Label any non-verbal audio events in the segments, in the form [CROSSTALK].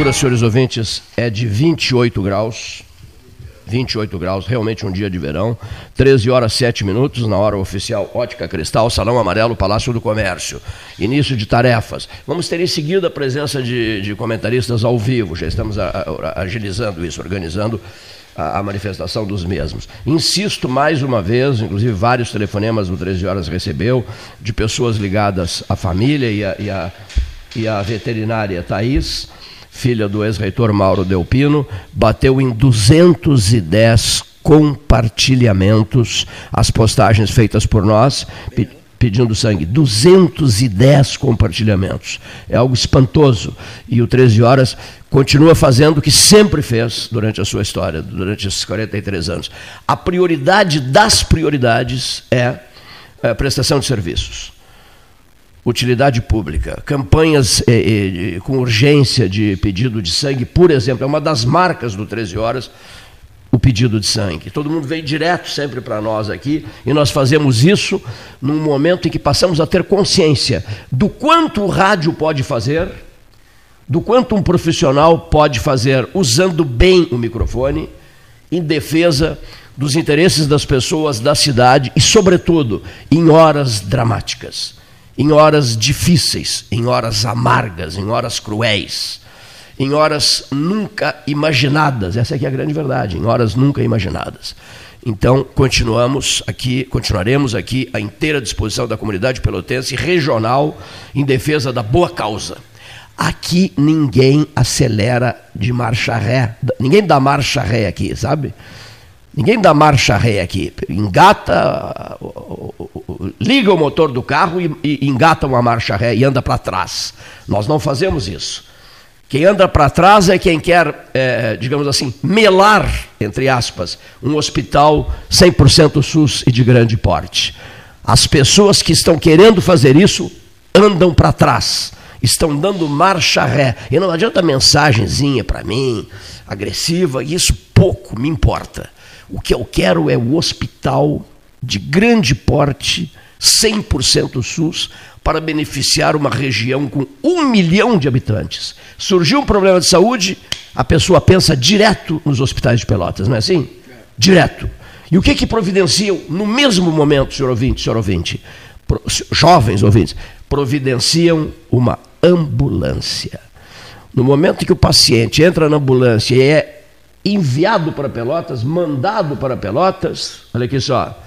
temperatura, senhores ouvintes, é de 28 graus. 28 graus, realmente um dia de verão. 13 horas 7 minutos, na hora oficial Ótica Cristal, Salão Amarelo, Palácio do Comércio. Início de tarefas. Vamos ter em seguida a presença de, de comentaristas ao vivo, já estamos a, a, agilizando isso, organizando a, a, manifestação dos mesmos. Insisto mais uma vez, inclusive vários telefonemas no 13 horas recebeu, de pessoas ligadas à família e à, e a, e veterinária Thais filha do ex-reitor Mauro Delpino, bateu em 210 compartilhamentos as postagens feitas por nós pedindo sangue. 210 compartilhamentos. É algo espantoso. E o 13 Horas continua fazendo o que sempre fez durante a sua história, durante esses 43 anos. A prioridade das prioridades é é, prestação de serviços utilidade pública, campanhas eh, eh, com urgência de pedido de sangue, por exemplo, é uma das marcas do 13 Horas, o pedido de sangue. Todo mundo vem direto sempre para nós aqui e nós fazemos isso num momento em que passamos a ter consciência do quanto o rádio pode fazer, do quanto um profissional pode fazer usando bem o microfone em defesa dos interesses das pessoas da cidade e, sobretudo, em horas dramáticas em horas difíceis, em horas amargas, em horas cruéis, em horas nunca imaginadas. Essa aqui é a grande verdade, em horas nunca imaginadas. Então, continuamos aqui, continuaremos aqui à inteira disposição da comunidade pelotense regional em defesa da boa causa. Aqui ninguém acelera de marcha ré, ninguém dá marcha ré aqui, sabe? Ninguém dá marcha ré aqui. Engata, liga o motor do carro e, e engata uma marcha ré e anda para trás. Nós não fazemos isso. Quem anda para trás é quem quer, é, digamos assim, melar, entre aspas, um hospital 100% SUS e de grande porte. As pessoas que estão querendo fazer isso andam para trás, estão dando marcha ré. E não adianta mensagenzinha para mim, agressiva, isso pouco me importa. O que eu quero é o hospital de grande porte, 100% SUS, para beneficiar uma região com um milhão de habitantes. Surgiu um problema de saúde, a pessoa pensa direto nos hospitais de Pelotas, não é assim? Direto. E o que que providenciam no mesmo momento, senhor ouvinte, senhor ouvinte, jovens ouvintes, providenciam uma ambulância. No momento que o paciente entra na ambulância e é enviado para Pelotas, mandado para Pelotas, olha aqui só,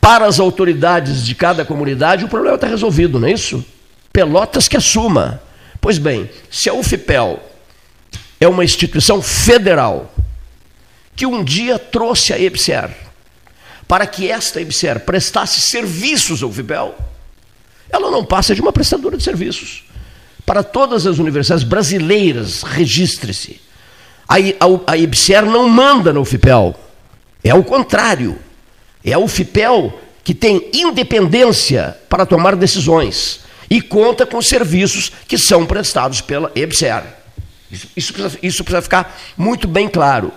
para as autoridades de cada comunidade, o problema está resolvido, não é isso? Pelotas que assuma. Pois bem, se a UFPEL é uma instituição federal que um dia trouxe a EBSER para que esta EBSER prestasse serviços ao UFPEL, ela não passa de uma prestadora de serviços. Para todas as universidades brasileiras, registre-se a, a, a IBSER não manda no FIPEL. É o contrário. É o FIPEL que tem independência para tomar decisões e conta com serviços que são prestados pela EBSER. Isso, isso, precisa, isso precisa ficar muito bem claro.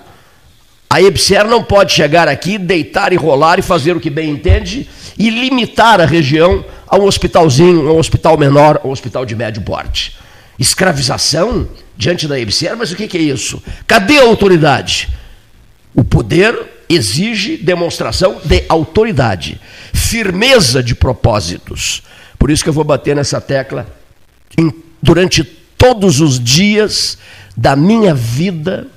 A EBSER não pode chegar aqui, deitar e rolar e fazer o que bem entende e limitar a região a um hospitalzinho, a um hospital menor, a um hospital de médio porte. Escravização diante da EBSER, mas o que é isso? Cadê a autoridade? O poder exige demonstração de autoridade, firmeza de propósitos. Por isso que eu vou bater nessa tecla em, durante todos os dias da minha vida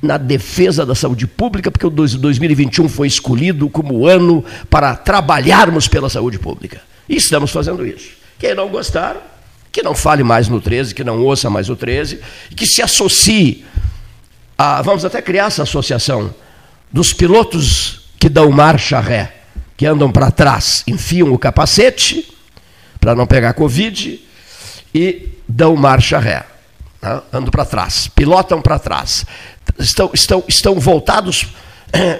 na defesa da saúde pública, porque o 2021 foi escolhido como ano para trabalharmos pela saúde pública. E estamos fazendo isso. Quem não gostar, que não fale mais no 13, que não ouça mais o 13, e que se associe a, vamos até criar essa associação dos pilotos que dão marcha ré, que andam para trás, enfiam o capacete para não pegar Covid e dão marcha ré. Né? Andam para trás, pilotam para trás. Estão, estão, estão voltados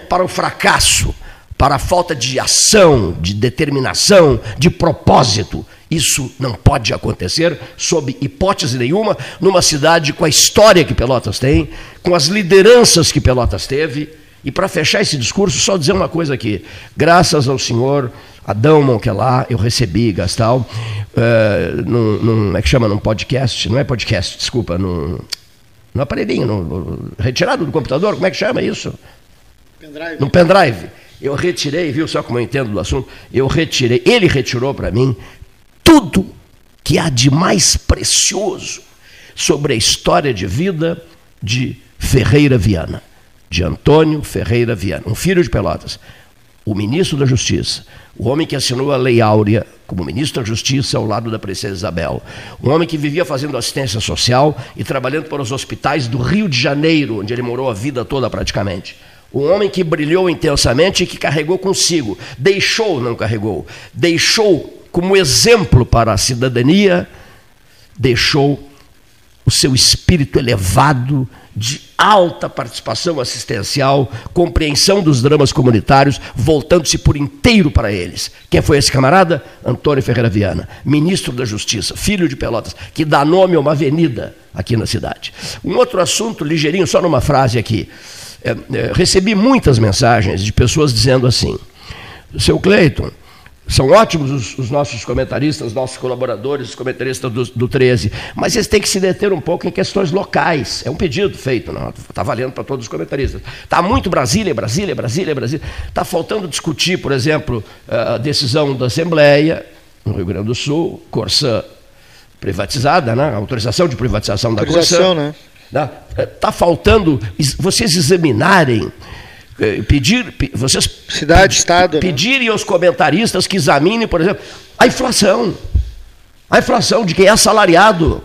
para o fracasso, para a falta de ação, de determinação, de propósito. Isso não pode acontecer, sob hipótese nenhuma, numa cidade com a história que Pelotas tem, com as lideranças que Pelotas teve. E para fechar esse discurso, só dizer uma coisa aqui. Graças ao Senhor, Adão Monquelar, eu recebi, Gastal, uh, num, num, como é que chama, num podcast, não é podcast, desculpa, num, num aparelhinho, num, retirado do computador, como é que chama isso? Pendrive. Num pendrive. Eu retirei, viu só como eu entendo do assunto? Eu retirei, ele retirou para mim tudo que há de mais precioso sobre a história de vida de Ferreira Viana, de Antônio Ferreira Viana, um filho de Pelotas o ministro da Justiça, o homem que assinou a Lei Áurea como ministro da Justiça ao lado da princesa Isabel, um homem que vivia fazendo assistência social e trabalhando para os hospitais do Rio de Janeiro, onde ele morou a vida toda praticamente. Um homem que brilhou intensamente e que carregou consigo, deixou, não carregou, deixou como exemplo para a cidadania, deixou o seu espírito elevado de alta participação assistencial, compreensão dos dramas comunitários, voltando-se por inteiro para eles. Quem foi esse camarada? Antônio Ferreira Viana, ministro da Justiça, filho de Pelotas, que dá nome a uma avenida aqui na cidade. Um outro assunto, ligeirinho, só numa frase aqui. É, é, recebi muitas mensagens de pessoas dizendo assim: seu Cleiton, são ótimos os, os, nossos comentaristas, nossos colaboradores, os comentaristas do, do 13, mas eles têm que se deter um pouco em questões locais. É um pedido feito, está valendo para todos os comentaristas. Está muito Brasília, Brasília, Brasília, Brasília. Está faltando discutir, por exemplo, a decisão da Assembleia, no Rio Grande do Sul, Corsã privatizada, né? autorização de privatização da Corsã. Né? Está né? faltando vocês examinarem é, pedir, vocês cidade, estado, né? pedirem né? aos comentaristas que examinem, por exemplo, a inflação. A inflação de quem é assalariado,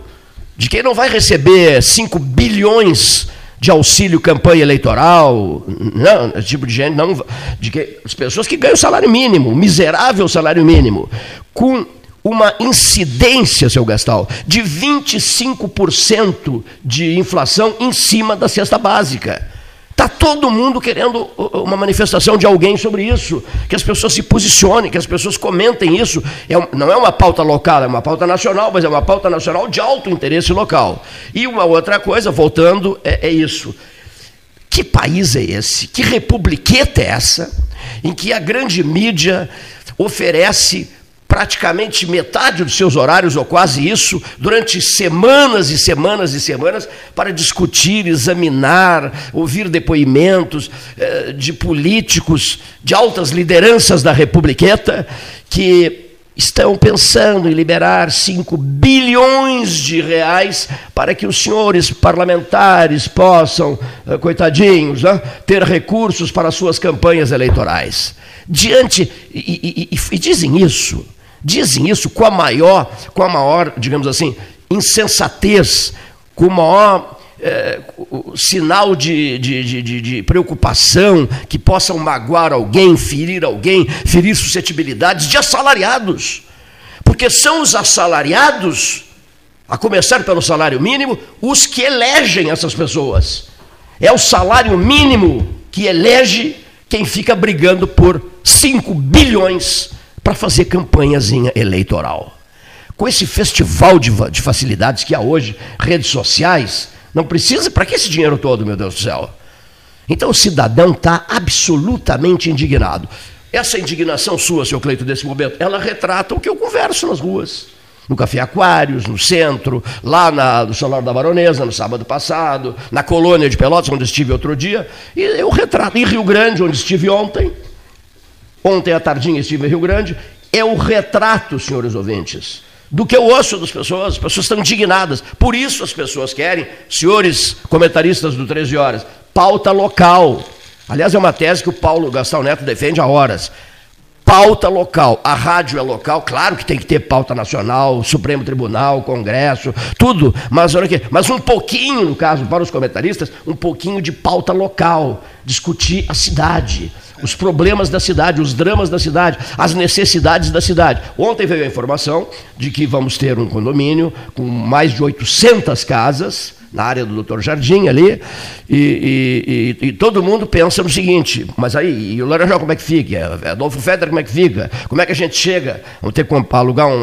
de quem não vai receber 5 bilhões de auxílio campanha eleitoral, não, esse tipo de gente não, de que as pessoas que ganham salário mínimo, miserável salário mínimo, com uma incidência, seu Gastal, de 25% de inflação em cima da cesta básica. Está todo mundo querendo uma manifestação de alguém sobre isso, que as pessoas se posicionem, que as pessoas comentem isso. É, não é uma pauta local, é uma pauta nacional, mas é uma pauta nacional de alto interesse local. E uma outra coisa, voltando, é, é isso. Que país é esse? Que republiqueta é essa? Em que a grande mídia oferece praticamente metade dos seus horários, ou quase isso, durante semanas e semanas e semanas, para discutir, examinar, ouvir depoimentos eh, de políticos, de altas lideranças da Republiqueta, que estão pensando em liberar 5 bilhões de reais para que os senhores parlamentares possam, eh, coitadinhos, né, ter recursos para suas campanhas eleitorais. Diante, e, e, e, e dizem isso, Dizem isso com a maior, com a maior, digamos assim, insensatez, com o maior é, o sinal de, de, de, de, preocupação que possam magoar alguém, ferir alguém, ferir suscetibilidades de assalariados. Porque são os assalariados, a começar pelo salário mínimo, os que elegem essas pessoas. É o salário mínimo que elege quem fica brigando por 5 bilhões para fazer campanhazinha eleitoral. Com esse festival de, de facilidades que há hoje, redes sociais, não precisa, para que esse dinheiro todo, meu Deus do céu? Então o cidadão está absolutamente indignado. Essa indignação sua, seu Cleito, desse momento, ela retrata o que eu converso nas ruas. No Café Aquários, no centro, lá na, no Solar da Baronesa, no sábado passado, na colônia de Pelotas, onde estive outro dia, e eu retrato, em Rio Grande, onde estive ontem, Ontem à tardinha estive em Rio Grande. É o retrato, senhores ouvintes, do que eu ouço das pessoas. As pessoas estão indignadas. Por isso as pessoas querem, senhores comentaristas do 13 Horas, pauta local. Aliás, é uma tese que o Paulo Gastão Neto defende há horas. Pauta local. A rádio é local, claro que tem que ter pauta nacional, Supremo Tribunal, Congresso, tudo. Mas olha aqui, mas um pouquinho, no caso, para os comentaristas, um pouquinho de pauta local. Discutir a cidade os problemas da cidade, os dramas da cidade, as necessidades da cidade. Ontem veio a informação de que vamos ter um condomínio com mais de 800 casas na área do Doutor Jardim ali, e, e, e, e, todo mundo pensa no seguinte, mas aí, e o Laranjal como é que fica? Adolfo Feder como é que fica? Como é que a gente chega? Vamos ter que alugar um,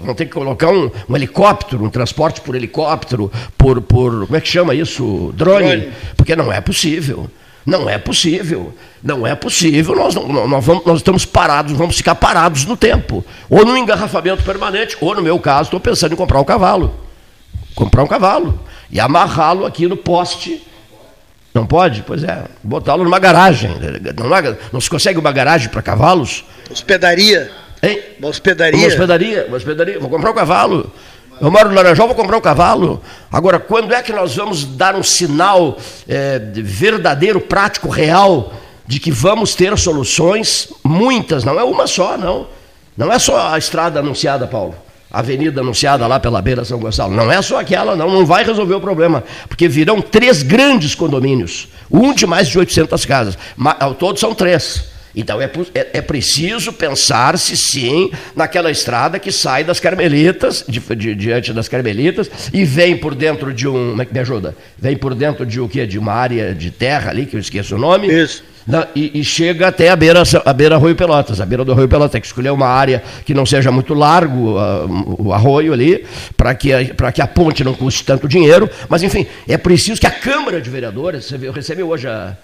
vamos ter que colocar um, um helicóptero, um transporte por helicóptero, por, por, como é que chama isso? Drone, Drone. porque não é possível. Não é possível. Não é possível. Nós, não, nós, vamos, nós estamos parados, vamos ficar parados no tempo. Ou no engarrafamento permanente, ou no meu caso, estou pensando em comprar um cavalo. Comprar um cavalo. E amarrá-lo aqui no poste. Não pode? Pois é. Botá-lo numa garagem. Não, é, não se consegue uma garagem para cavalos? Hospedaria. Hein? Uma hospedaria. Uma hospedaria, uma hospedaria. Vou comprar um cavalo. Eu moro no Laranjal, vou comprar um cavalo. Agora, quando é que nós vamos dar um sinal é, verdadeiro, prático, real, de que vamos ter soluções? Muitas, não é uma só, não. Não é só a estrada anunciada, Paulo. Avenida anunciada lá pela beira São Gonçalo. Não é só aquela, não. Não vai resolver o problema. Porque virão três grandes condomínios. Um de mais de 800 casas. Ao todo são três. Então é, é, é preciso pensar-se sim naquela estrada que sai das Carmelitas, de, de, diante das Carmelitas, e vem por dentro de um. Como é que me ajuda? Vem por dentro de o quê? De uma área de terra ali, que eu esqueço o nome. Isso. Na, e, e, chega até a beira, a beira Arroio Pelotas. A beira do Arroio Pelotas tem que escolher uma área que não seja muito largo, uh, o arroio ali, para que, a, que a ponte não custe tanto dinheiro. Mas, enfim, é preciso que a Câmara de Vereadores, você recebeu hoje a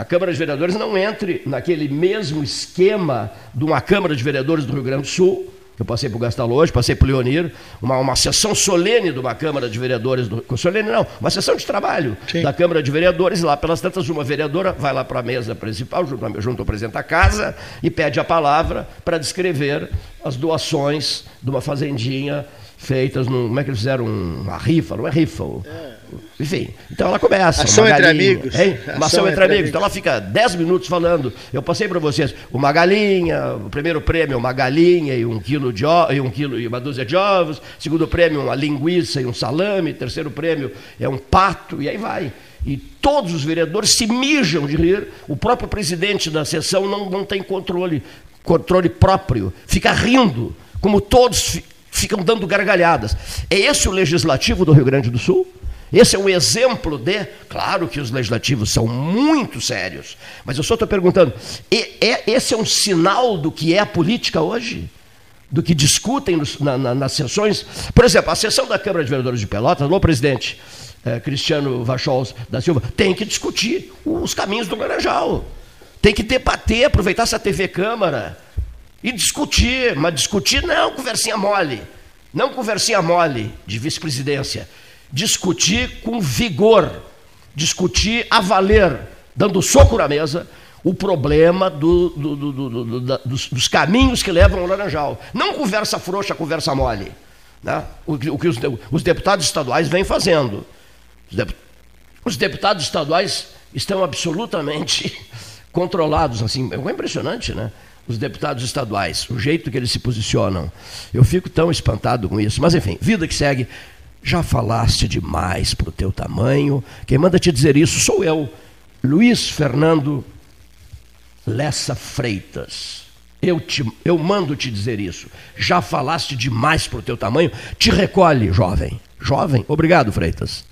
a Câmara de Vereadores não entre naquele mesmo esquema de uma Câmara de Vereadores do Rio Grande do Sul, eu passei por Gastalo hoje, passei por Leonir, uma, uma sessão solene de uma Câmara de Vereadores, do, solene não, uma sessão de trabalho Sim. da Câmara de Vereadores, lá pelas tantas, uma vereadora vai lá para a mesa principal, junto, junto ao presidente da casa, e pede a palavra para descrever as doações de uma fazendinha feitas num. Como é que eles fizeram? Uma rifa, não é rifa? É. Enfim, então ela começa. Ação entre amigos. Hein? Uma ação, ação entre, entre amigos. amigos. Então ela fica 10 minutos falando. Eu passei para vocês uma galinha, o primeiro prêmio uma galinha e um quilo de e um quilo e uma dúzia de ovos. Segundo prêmio uma linguiça e um salame. Terceiro prêmio é um pato e aí vai. E todos os vereadores se mijam de rir. O próprio presidente da sessão não, não tem controle, controle próprio. Fica rindo, como todos ficam dando gargalhadas. É esse o legislativo do Rio Grande do Sul? Esse é um exemplo de. Claro que os legislativos são muito sérios, mas eu só estou perguntando: é, esse é um sinal do que é a política hoje? Do que discutem nos, na, na, nas sessões? Por exemplo, a sessão da Câmara de Vereadores de Pelotas, o presidente é, Cristiano Vachols da Silva, tem que discutir os caminhos do Laranjal. Tem que debater, aproveitar essa TV Câmara e discutir, mas discutir não conversinha mole, não conversinha mole de vice-presidência. Discutir com vigor, discutir a valer, dando soco na mesa, o problema do, do, do, dos, dos, caminhos que levam ao Laranjal. Não conversa frouxa, conversa mole. Né? O, o, que os, os, deputados estaduais vêm fazendo. Os, deputados estaduais estão absolutamente [LAUGHS] controlados. assim É impressionante, né? os deputados estaduais, o jeito que eles se posicionam. Eu fico tão espantado com isso. Mas, enfim, vida que segue. Já falaste demais para o teu tamanho. Quem manda te dizer isso sou eu, Luiz Fernando Lessa Freitas. Eu, te, eu mando te dizer isso. Já falaste demais para o teu tamanho. Te recolhe, jovem. Jovem. Obrigado, Freitas.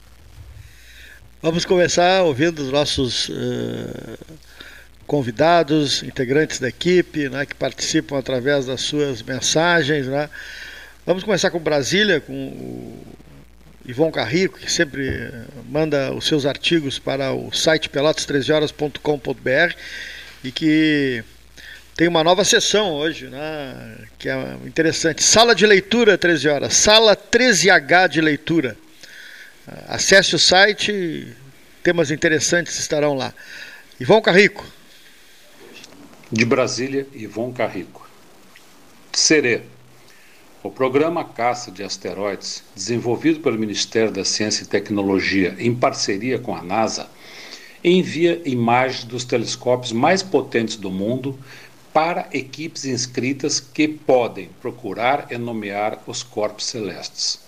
Vamos começar ouvindo os nossos. Uh convidados, integrantes da equipe, né, que participam através das suas mensagens. Né. Vamos começar com Brasília, com o Ivon Carrico, que sempre manda os seus artigos para o site pelotas13horas.com.br e que tem uma nova sessão hoje, né, que é interessante. Sala de leitura 13 horas, sala 13H de leitura. Acesse o site, temas interessantes estarão lá. Ivon Carrico. De Brasília, Ivon Carrico. Serê. O programa Caça de Asteroides, desenvolvido pelo Ministério da Ciência e Tecnologia em parceria com a NASA, envia imagens dos telescópios mais potentes do mundo para equipes inscritas que podem procurar e nomear os corpos celestes.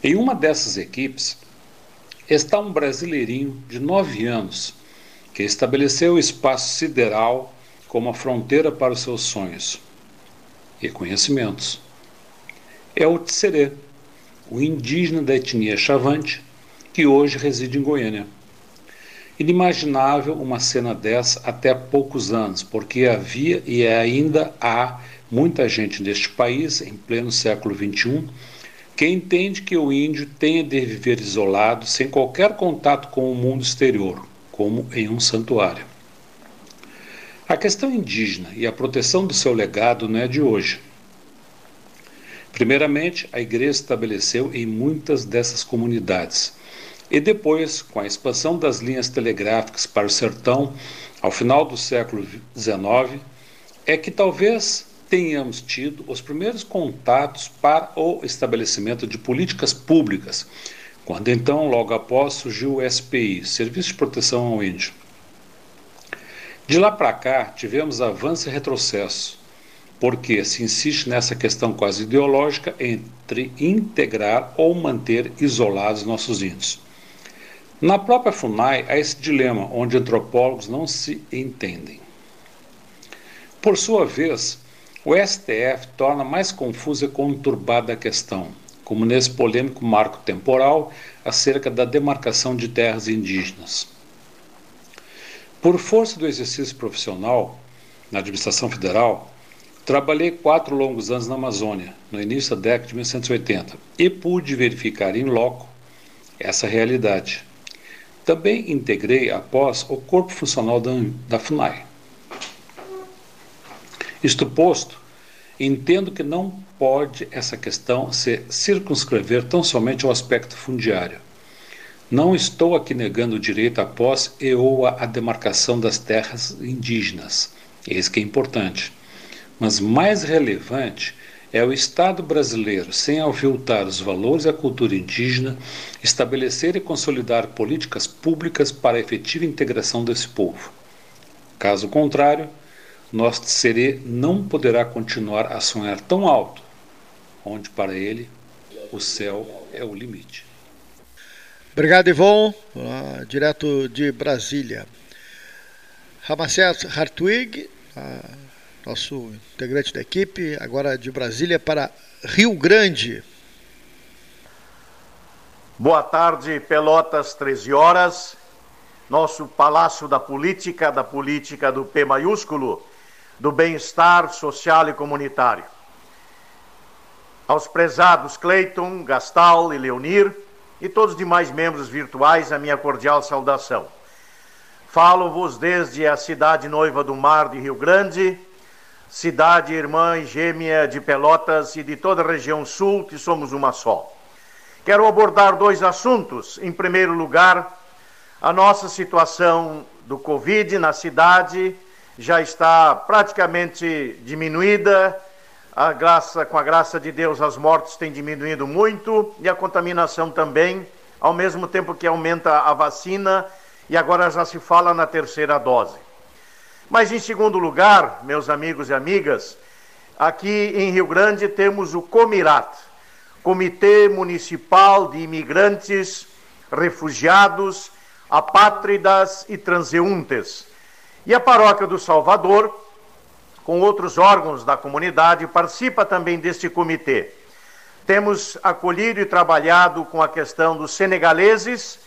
Em uma dessas equipes está um brasileirinho de nove anos que estabeleceu o espaço sideral como a fronteira para os seus sonhos e conhecimentos. É o Tserê, o indígena da etnia Chavante, que hoje reside em Goiânia. Inimaginável uma cena dessa até poucos anos, porque havia e ainda há muita gente neste país, em pleno século XXI, que entende que o índio tenha de viver isolado, sem qualquer contato com o mundo exterior, como em um santuário. A questão indígena e a proteção do seu legado não é de hoje. Primeiramente, a igreja estabeleceu em muitas dessas comunidades. E depois, com a expansão das linhas telegráficas para o sertão, ao final do século XIX, é que talvez tenhamos tido os primeiros contatos para o estabelecimento de políticas públicas, quando então, logo após, surgiu o SPI, Serviço de Proteção ao Índio. De lá para cá, tivemos avanço e retrocesso, porque se insiste nessa questão quase ideológica entre integrar ou manter isolados nossos índios. Na própria FUNAI há esse dilema onde antropólogos não se entendem. Por sua vez, o STF torna mais confusa e conturbada a questão, como nesse polêmico marco temporal acerca da demarcação de terras indígenas. Por força do exercício profissional na administração federal, trabalhei quatro longos anos na Amazônia, no início da década de 1980, e pude verificar em loco essa realidade. Também integrei após o corpo funcional da, da FUNAI. Isto posto, entendo que não pode essa questão se circunscrever tão somente ao aspecto fundiário. Não estou aqui negando o direito à e ou à demarcação das terras indígenas. Esse que é importante. Mas mais relevante é o Estado brasileiro, sem aviltar os valores e a cultura indígena, estabelecer e consolidar políticas públicas para a efetiva integração desse povo. Caso contrário, nosso serê não poderá continuar a sonhar tão alto, onde para ele o céu é o limite. Obrigado, Ivon, direto de Brasília. Ramacés Hartwig, nosso integrante da equipe, agora de Brasília para Rio Grande. Boa tarde, Pelotas, 13 horas. Nosso Palácio da Política, da política do P maiúsculo, do bem-estar social e comunitário. Aos prezados Cleiton, Gastal e Leonir e todos os demais membros virtuais, a minha cordial saudação. Falo-vos desde a cidade noiva do mar de Rio Grande, cidade irmã e gêmea de Pelotas e de toda a região sul, que somos uma só. Quero abordar dois assuntos. Em primeiro lugar, a nossa situação do Covid na cidade já está praticamente diminuída. A graça, com a graça de Deus, as mortes têm diminuído muito e a contaminação também, ao mesmo tempo que aumenta a vacina e agora já se fala na terceira dose. Mas em segundo lugar, meus amigos e amigas, aqui em Rio Grande temos o Comirat, Comitê Municipal de Imigrantes, Refugiados, Apátridas e Transeuntes e a Paróquia do Salvador, com outros órgãos da comunidade, participa também deste comitê. Temos acolhido e trabalhado com a questão dos senegaleses,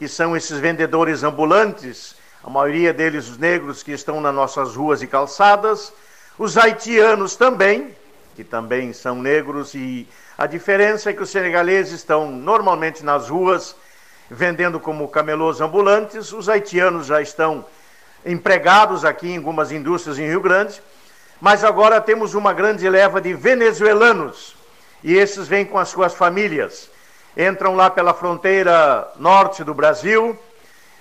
que são esses vendedores ambulantes, a maioria deles os negros que estão nas nossas ruas e calçadas, os haitianos também, que também são negros, e a diferença é que os senegaleses estão normalmente nas ruas vendendo como camelôs ambulantes, os haitianos já estão empregados aqui em algumas indústrias em Rio Grande, mas agora temos uma grande leva de venezuelanos e esses vêm com as suas famílias. Entram lá pela fronteira norte do Brasil,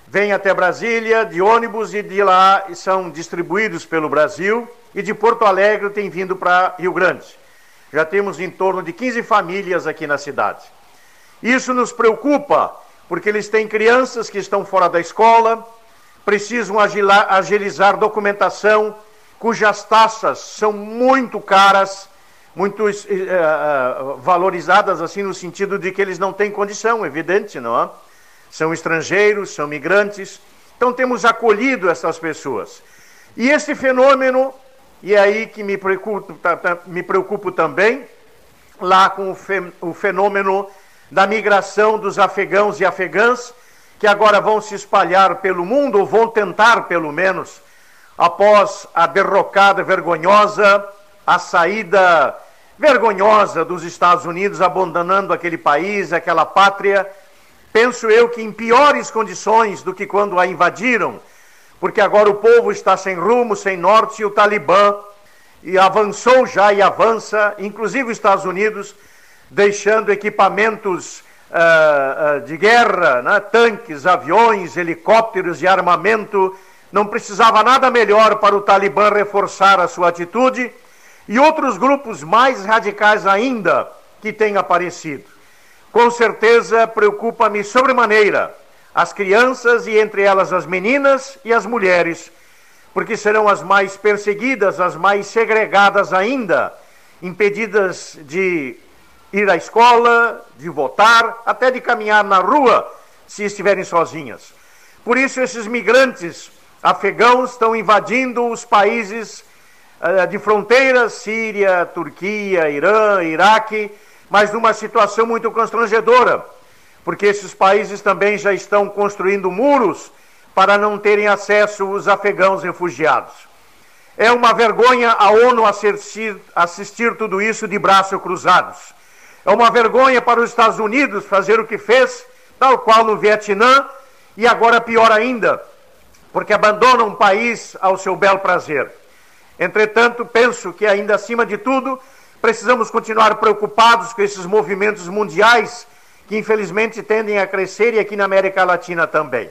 vêm até Brasília de ônibus e de lá são distribuídos pelo Brasil e de Porto Alegre tem vindo para Rio Grande. Já temos em torno de 15 famílias aqui na cidade. Isso nos preocupa, porque eles têm crianças que estão fora da escola, precisam agilizar documentação cujas taxas são muito caras, muito uh, uh, valorizadas assim no sentido de que eles não têm condição, evidente, não é? São estrangeiros, são migrantes. Então temos acolhido essas pessoas. E esse fenômeno, e é aí que me preocupo, me preocupo também, lá com o fenômeno da migração dos afegãos e afegãs, que agora vão se espalhar pelo mundo, ou vão tentar pelo menos, após a derrocada vergonhosa, a saída vergonhosa dos Estados Unidos, abandonando aquele país, aquela pátria, penso eu que em piores condições do que quando a invadiram, porque agora o povo está sem rumo, sem norte, e o Talibã e avançou já e avança, inclusive os Estados Unidos, deixando equipamentos uh, uh, de guerra, né? tanques, aviões, helicópteros e armamento. Não precisava nada melhor para o Talibã reforçar a sua atitude e outros grupos mais radicais ainda que têm aparecido. Com certeza preocupa-me sobremaneira as crianças e entre elas as meninas e as mulheres, porque serão as mais perseguidas, as mais segregadas ainda, impedidas de ir à escola, de votar, até de caminhar na rua se estiverem sozinhas. Por isso, esses migrantes afegãos estão invadindo os países uh, de fronteira, Síria, Turquia, Irã, Iraque, mas numa situação muito constrangedora, porque esses países também já estão construindo muros para não terem acesso os afegãos refugiados. É uma vergonha a ONU assistir, assistir tudo isso de braços cruzados. É uma vergonha para os Estados Unidos fazer o que fez, tal qual no Vietnã, e agora pior ainda, porque abandona um país ao seu bel prazer. Entretanto, penso que ainda acima de tudo, precisamos continuar preocupados com esses movimentos mundiais que infelizmente tendem a crescer e aqui na América Latina também.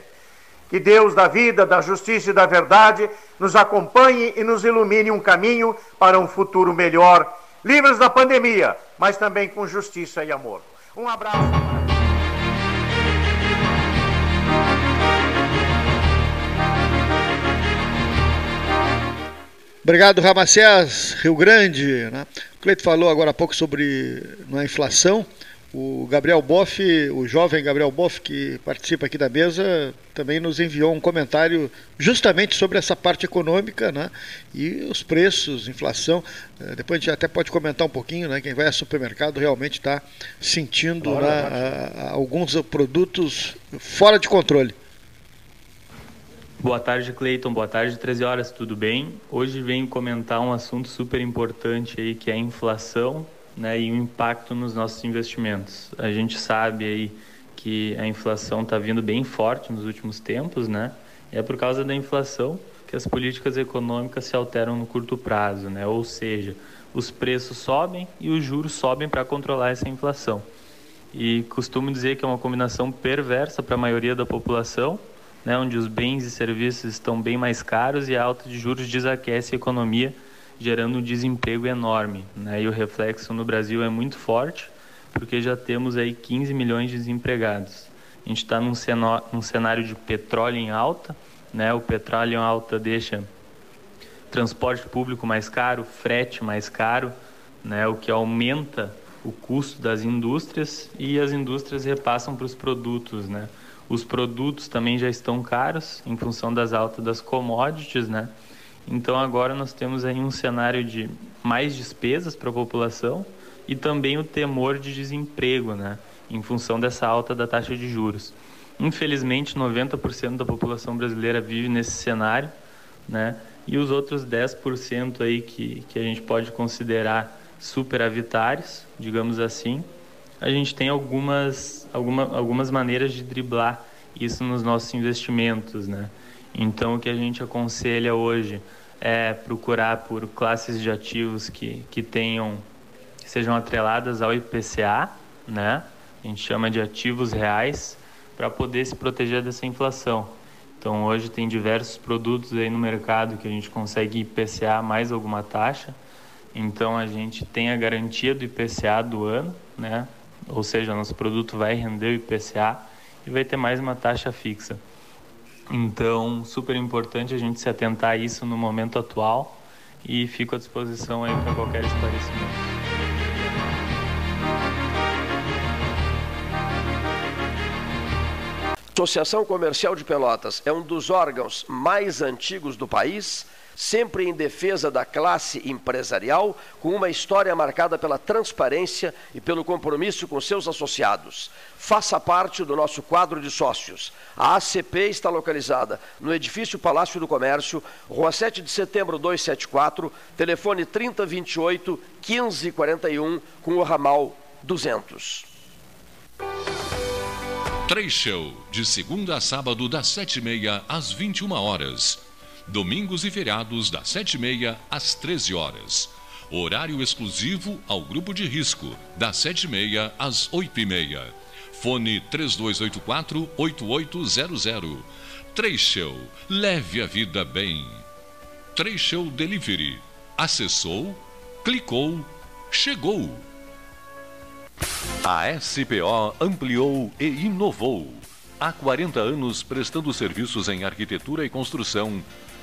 Que Deus da vida, da justiça e da verdade nos acompanhe e nos ilumine um caminho para um futuro melhor livres da pandemia, mas também com justiça e amor. Um abraço. Obrigado, Ramacés, Rio Grande. Né? O Cleito falou agora há pouco sobre a inflação. O Gabriel Boff, o jovem Gabriel Boff, que participa aqui da mesa, também nos enviou um comentário justamente sobre essa parte econômica né? e os preços, inflação. Eh, depois a gente até pode comentar um pouquinho, né? quem vai ao supermercado realmente está sentindo né, a, a, alguns produtos fora de controle. Boa tarde, Cleiton. Boa tarde, 13 horas, tudo bem? Hoje venho comentar um assunto super importante aí, que é a inflação né, e o impacto nos nossos investimentos. A gente sabe aí que a inflação está vindo bem forte nos últimos tempos, né? É por causa da inflação que as políticas econômicas se alteram no curto prazo, né? Ou seja, os preços sobem e os juros sobem para controlar essa inflação. E costumo dizer que é uma combinação perversa para a maioria da população, né, onde os bens e serviços estão bem mais caros e a alta de juros desaquece a economia gerando um desemprego enorme. Né? E o reflexo no Brasil é muito forte, porque já temos aí 15 milhões de desempregados. A gente está num, num cenário de petróleo em alta, né? o petróleo em alta deixa transporte público mais caro, frete mais caro, né? o que aumenta o custo das indústrias e as indústrias repassam para os produtos. Né? Os produtos também já estão caros em função das altas das commodities, né? Então agora nós temos aí um cenário de mais despesas para a população e também o temor de desemprego, né, em função dessa alta da taxa de juros. Infelizmente, 90% da população brasileira vive nesse cenário, né? E os outros 10% aí que, que a gente pode considerar superavitários, digamos assim, a gente tem algumas, alguma, algumas maneiras de driblar isso nos nossos investimentos, né? Então, o que a gente aconselha hoje é procurar por classes de ativos que, que tenham que sejam atreladas ao IPCA, né? A gente chama de ativos reais para poder se proteger dessa inflação. Então, hoje tem diversos produtos aí no mercado que a gente consegue IPCA mais alguma taxa. Então, a gente tem a garantia do IPCA do ano, né? Ou seja, nosso produto vai render o IPCA e vai ter mais uma taxa fixa. Então, super importante a gente se atentar a isso no momento atual e fico à disposição aí para qualquer esclarecimento. Associação Comercial de Pelotas é um dos órgãos mais antigos do país sempre em defesa da classe empresarial, com uma história marcada pela transparência e pelo compromisso com seus associados. Faça parte do nosso quadro de sócios. A ACP está localizada no edifício Palácio do Comércio, Rua 7 de Setembro 274, telefone 3028 1541, com o ramal 200. Três Show, de segunda a sábado, das sete e meia às 21 horas. Domingos e feriados, das sete e meia às 13 horas. Horário exclusivo ao grupo de risco, das sete e meia às oito e meia. Fone 3284-8800. Três Show, leve a vida bem. Show Delivery. Acessou, clicou, chegou. A SPO ampliou e inovou. Há 40 anos prestando serviços em arquitetura e construção.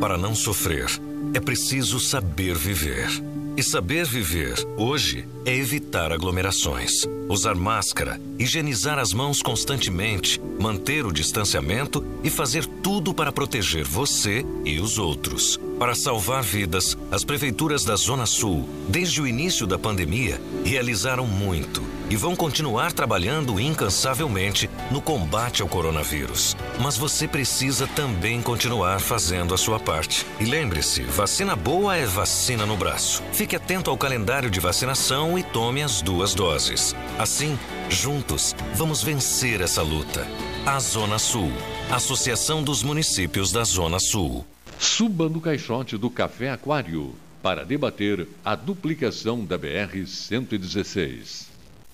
Para não sofrer, é preciso saber viver. E saber viver, hoje, é evitar aglomerações, usar máscara, higienizar as mãos constantemente, manter o distanciamento e fazer tudo para proteger você e os outros. Para salvar vidas, as prefeituras da Zona Sul, desde o início da pandemia, realizaram muito e vão continuar trabalhando incansavelmente no combate ao coronavírus. Mas você precisa também continuar fazendo a sua parte. E lembre-se, vacina boa é vacina no braço. Fique atento ao calendário de vacinação e tome as duas doses. Assim, juntos, vamos vencer essa luta. A Zona Sul, Associação dos Municípios da Zona Sul. Suba no caixote do Café Aquário para debater a duplicação da BR-116.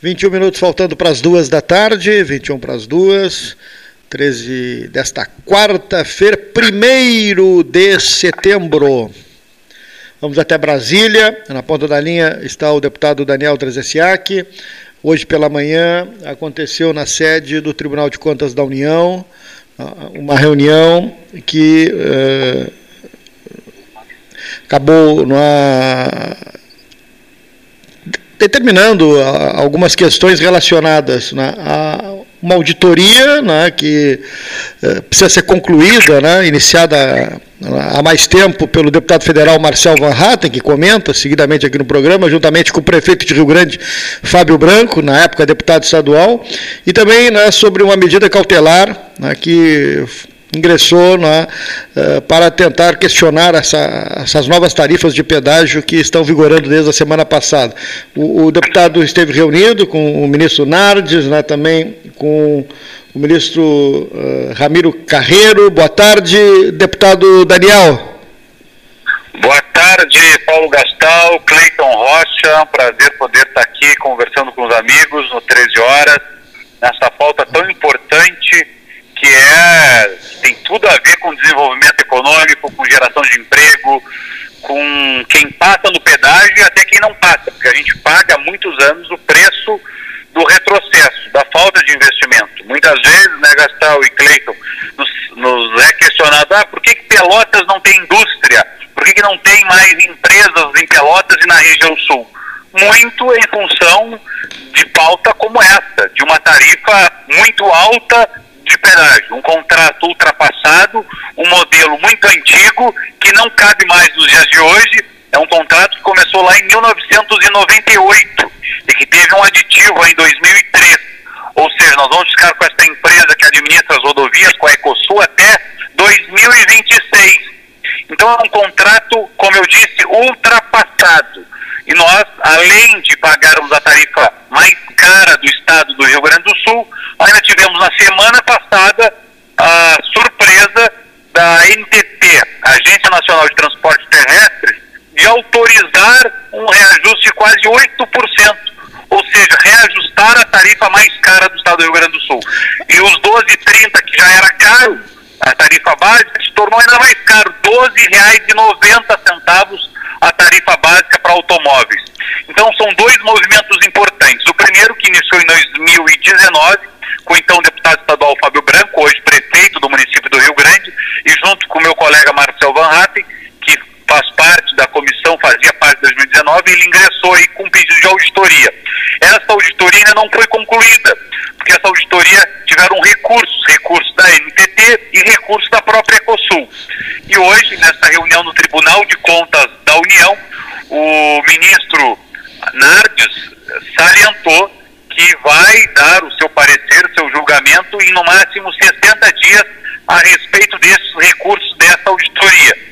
Vinte e um minutos faltando para as duas da tarde, 21 para as duas, 13 desta quarta-feira, primeiro de setembro. Vamos até Brasília. Na ponta da linha está o deputado Daniel Trezessiak. Hoje pela manhã aconteceu na sede do Tribunal de Contas da União uma reunião que eh, acabou numa, determinando algumas questões relacionadas né, a uma auditoria né, que uh, precisa ser concluída, né, iniciada há mais tempo pelo deputado federal Marcel Van Hatten, que comenta seguidamente aqui no programa, juntamente com o prefeito de Rio Grande, Fábio Branco, na época deputado estadual, e também né, sobre uma medida cautelar né, que ingressou né, para tentar questionar essa, essas novas tarifas de pedágio que estão vigorando desde a semana passada. O, o deputado esteve reunido com o ministro Nardes, né, também com o ministro uh, Ramiro Carreiro. Boa tarde, deputado Daniel. Boa tarde, Paulo Gastal, Cleiton Rocha. É um prazer poder estar aqui conversando com os amigos no 13 horas, nessa pauta tão importante que é tem tudo a ver com desenvolvimento econômico, com geração de emprego, com quem passa no pedágio e até quem não passa, porque a gente paga há muitos anos o preço do retrocesso, da falta de investimento. Muitas vezes, né, Gastal e Cleiton, nos, nos, é questionado, ah, por que, que Pelotas não tem indústria? Por que, que não tem mais empresas em Pelotas e na região sul? Muito em função de pauta como essa, de uma tarifa muito alta de pedágio, um contrato ultrapassado, um modelo muito antigo que não cabe mais nos dias de hoje. É um contrato que começou lá em 1998 e que teve um aditivo em 2003. Ou seja, nós vamos ficar com essa empresa que administra as rodovias, com a Ecosul, até 2026. Então é um contrato, como eu disse, ultrapassado. E nós, além de pagarmos a tarifa mais cara do estado do Rio Grande do Sul, ainda tivemos na semana passada a surpresa da NTT, Agência Nacional de Transporte Terrestre, de autorizar um reajuste de quase 8%, ou seja, reajustar a tarifa mais cara do estado do Rio Grande do Sul. E os 12,30 que já era caro, a tarifa básica se tornou ainda mais caro, R$ 12,90 a tarifa básica para automóveis. Então são dois movimentos importantes. O primeiro que iniciou em 2019 com então o deputado estadual Fábio Branco, hoje prefeito do município do Rio Grande, e junto com meu colega Marcel Van Hatten, que faz parte aí com um pedido de auditoria. Essa auditoria ainda não foi concluída, porque essa auditoria tiveram recursos, recursos da NTT e recursos da própria Ecosul. E hoje, nessa reunião no Tribunal de Contas da União, o ministro Nardes salientou que vai dar o seu parecer, seu julgamento em no máximo 60 dias a respeito desses recursos dessa auditoria.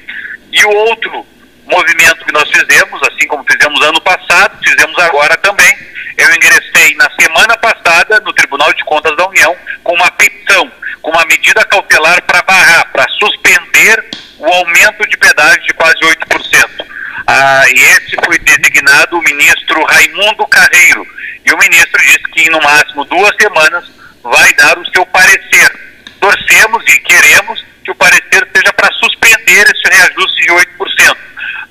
E o outro movimento que nós fizemos, assim como fizemos ano passado, fizemos agora também. Eu ingressei na semana passada no Tribunal de Contas da União com uma petição, com uma medida cautelar para barrar, para suspender o aumento de pedágio de quase 8%. Ah, e esse foi designado o ministro Raimundo Carreiro. E o ministro disse que no máximo duas semanas vai dar o seu parecer. Torcemos e queremos que o parecer seja para suspender esse reajuste de 8%.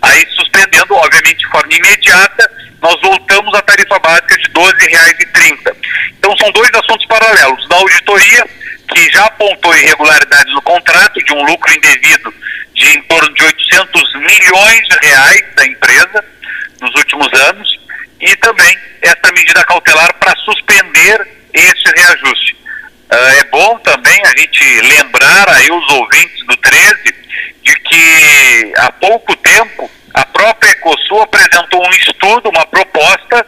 Aí, suspendendo, obviamente, de forma imediata, nós voltamos à tarifa básica de R$ 12,30. Então, são dois assuntos paralelos. Da auditoria, que já apontou irregularidades no contrato de um lucro indevido de em torno de 800 milhões de reais da empresa nos últimos anos, e também essa medida cautelar para suspender esse reajuste. Uh, é bom também a gente lembrar aí os ouvintes do 13 de que há pouco tempo a própria Ecosul apresentou um estudo, uma proposta,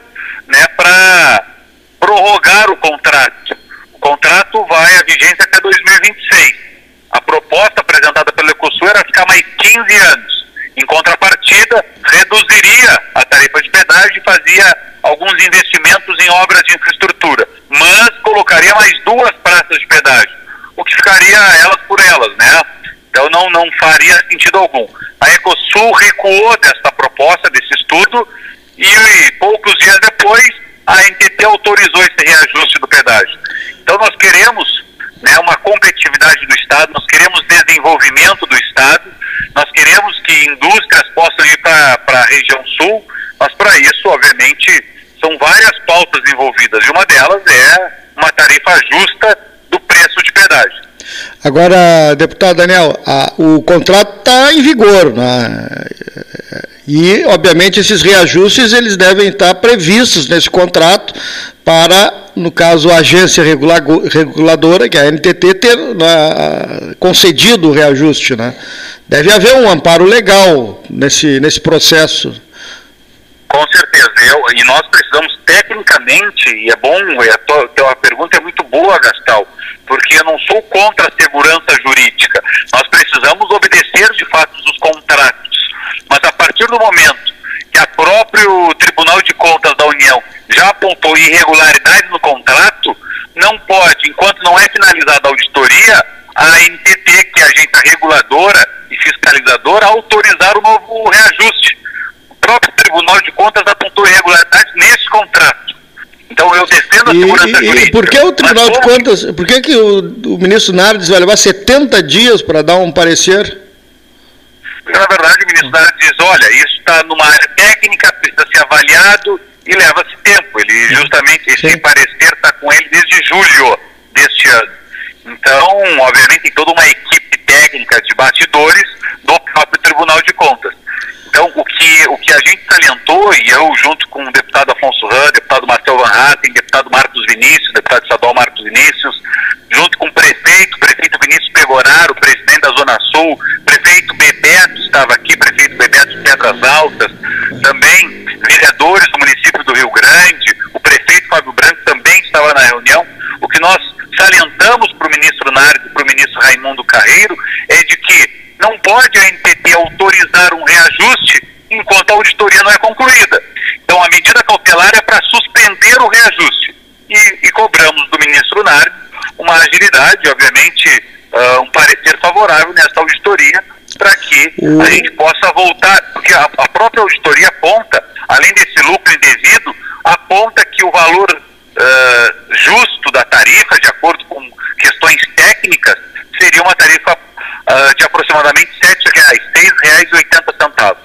né, para prorrogar o contrato. O contrato vai à vigência até 2026. A proposta apresentada pela Ecosul era ficar mais 15 anos. Em contrapartida, reduziria a tarifa de pedágio e fazia alguns investimentos em obras de infraestrutura, mas colocaria mais duas praças de pedágio, o que ficaria elas por elas, né? Então não, não faria sentido algum. A Ecosul recuou dessa proposta, desse estudo, e poucos dias depois a NTT autorizou esse reajuste do pedágio. Então nós queremos né, uma competitividade do Estado, nós queremos desenvolvimento do Estado, nós queremos que indústrias possam ir para a região sul, mas para isso, obviamente, são várias pautas envolvidas, e uma delas é uma tarifa justa do preço de pedágio. Agora, deputado Daniel, a, o contrato está em vigor, né? E, obviamente, esses reajustes eles devem estar previstos nesse contrato para, no caso, a agência reguladora, que é a NTT, ter né, concedido o reajuste. Né? Deve haver um amparo legal nesse, nesse processo. Com certeza, eu, e nós precisamos tecnicamente, e é bom, é, a tua, pergunta é muito boa, Gastal, porque eu não sou contra a segurança jurídica. Nós precisamos obedecer de fato os contratos. Mas a partir do momento que a próprio Tribunal de Contas da União já apontou irregularidade no contrato, não pode, enquanto não é finalizada a auditoria, a NTT, que é a agência reguladora e fiscalizadora, autorizar o novo reajuste. O próprio Tribunal de Contas apontou irregularidade nesse contrato. Então eu defendo a segurança e, jurídica. E por que o Tribunal de Contas, por que, que o, o ministro Nardes vai levar 70 dias para dar um parecer? Porque, na verdade, o ministro Nardes diz, olha, isso está numa área técnica, precisa ser avaliado e leva-se tempo. Ele justamente, esse parecer está com ele desde julho deste ano. Então, obviamente, tem toda uma equipe técnica de bastidores do próprio Tribunal de Contas. Então, o que, o que a gente salientou, e eu, junto com o deputado Afonso Ram, deputado Marcel Van Hatten, deputado Marcos Vinícius, deputado estadual Marcos Vinícius, junto com o prefeito, prefeito Vinícius Pegoraro, presidente da Zona Sul, prefeito Bebeto estava aqui, prefeito Bebeto de Pedras Altas, também vereadores do município do Rio Grande, o prefeito Fábio Branco também estava na reunião. O que nós salientamos para o ministro Nardes e para o ministro Raimundo Carreiro é de que não pode a NTT autorizar um reajuste enquanto a auditoria não é concluída. Então, a medida cautelar é para suspender o reajuste. E, e, cobramos do ministro Nardes uma agilidade, obviamente, uh, um parecer favorável nessa auditoria para que a gente possa voltar, porque a, a, própria auditoria aponta, além desse lucro indevido, aponta que o valor uh, justo da tarifa, de acordo com questões técnicas, seria uma tarifa uh, de aproximadamente R$ 7,00, R$ 6,80.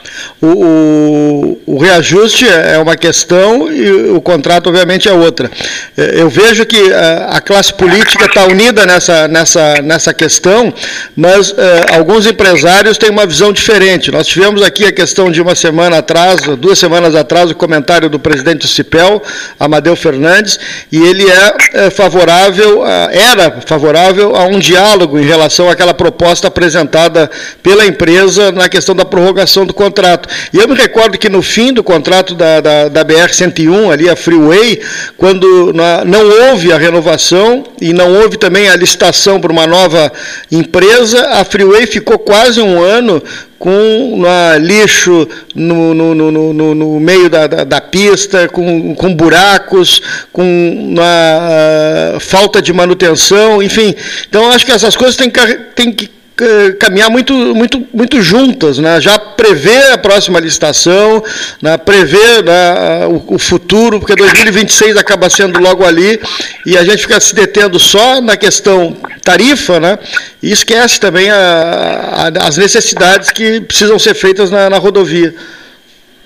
o, o, o, reajuste é uma questão e o contrato, obviamente, é outra. É, eu vejo que a, a classe política está unida nessa, nessa, nessa questão, mas é, alguns empresários têm uma visão diferente. Nós tivemos aqui a questão de uma semana atrás, duas semanas atrás, o comentário do presidente CIPEL, Amadeu Fernandes, e ele é, é favorável, era favorável a um diálogo em relação àquela proposta apresentada pela empresa na questão da prorrogação do contrato. E eu me recordo que no fim do contrato da, da, da BR-101, ali a Freeway, quando não houve a renovação e não houve também a licitação para uma nova empresa, a Freeway ficou quase um ano com uh, lixo no, no, no, no meio da, da, da, pista, com, com buracos, com uh, falta de manutenção, enfim. Então, acho que essas coisas têm que, têm que caminhar muito, muito, muito juntas, né? já prever a próxima licitação, né? prever né, o, o, futuro, porque 2026 acaba sendo logo ali, e a gente fica se detendo só na questão tarifa, né? e esquece também a, a, as necessidades que precisam ser feitas na, na rodovia.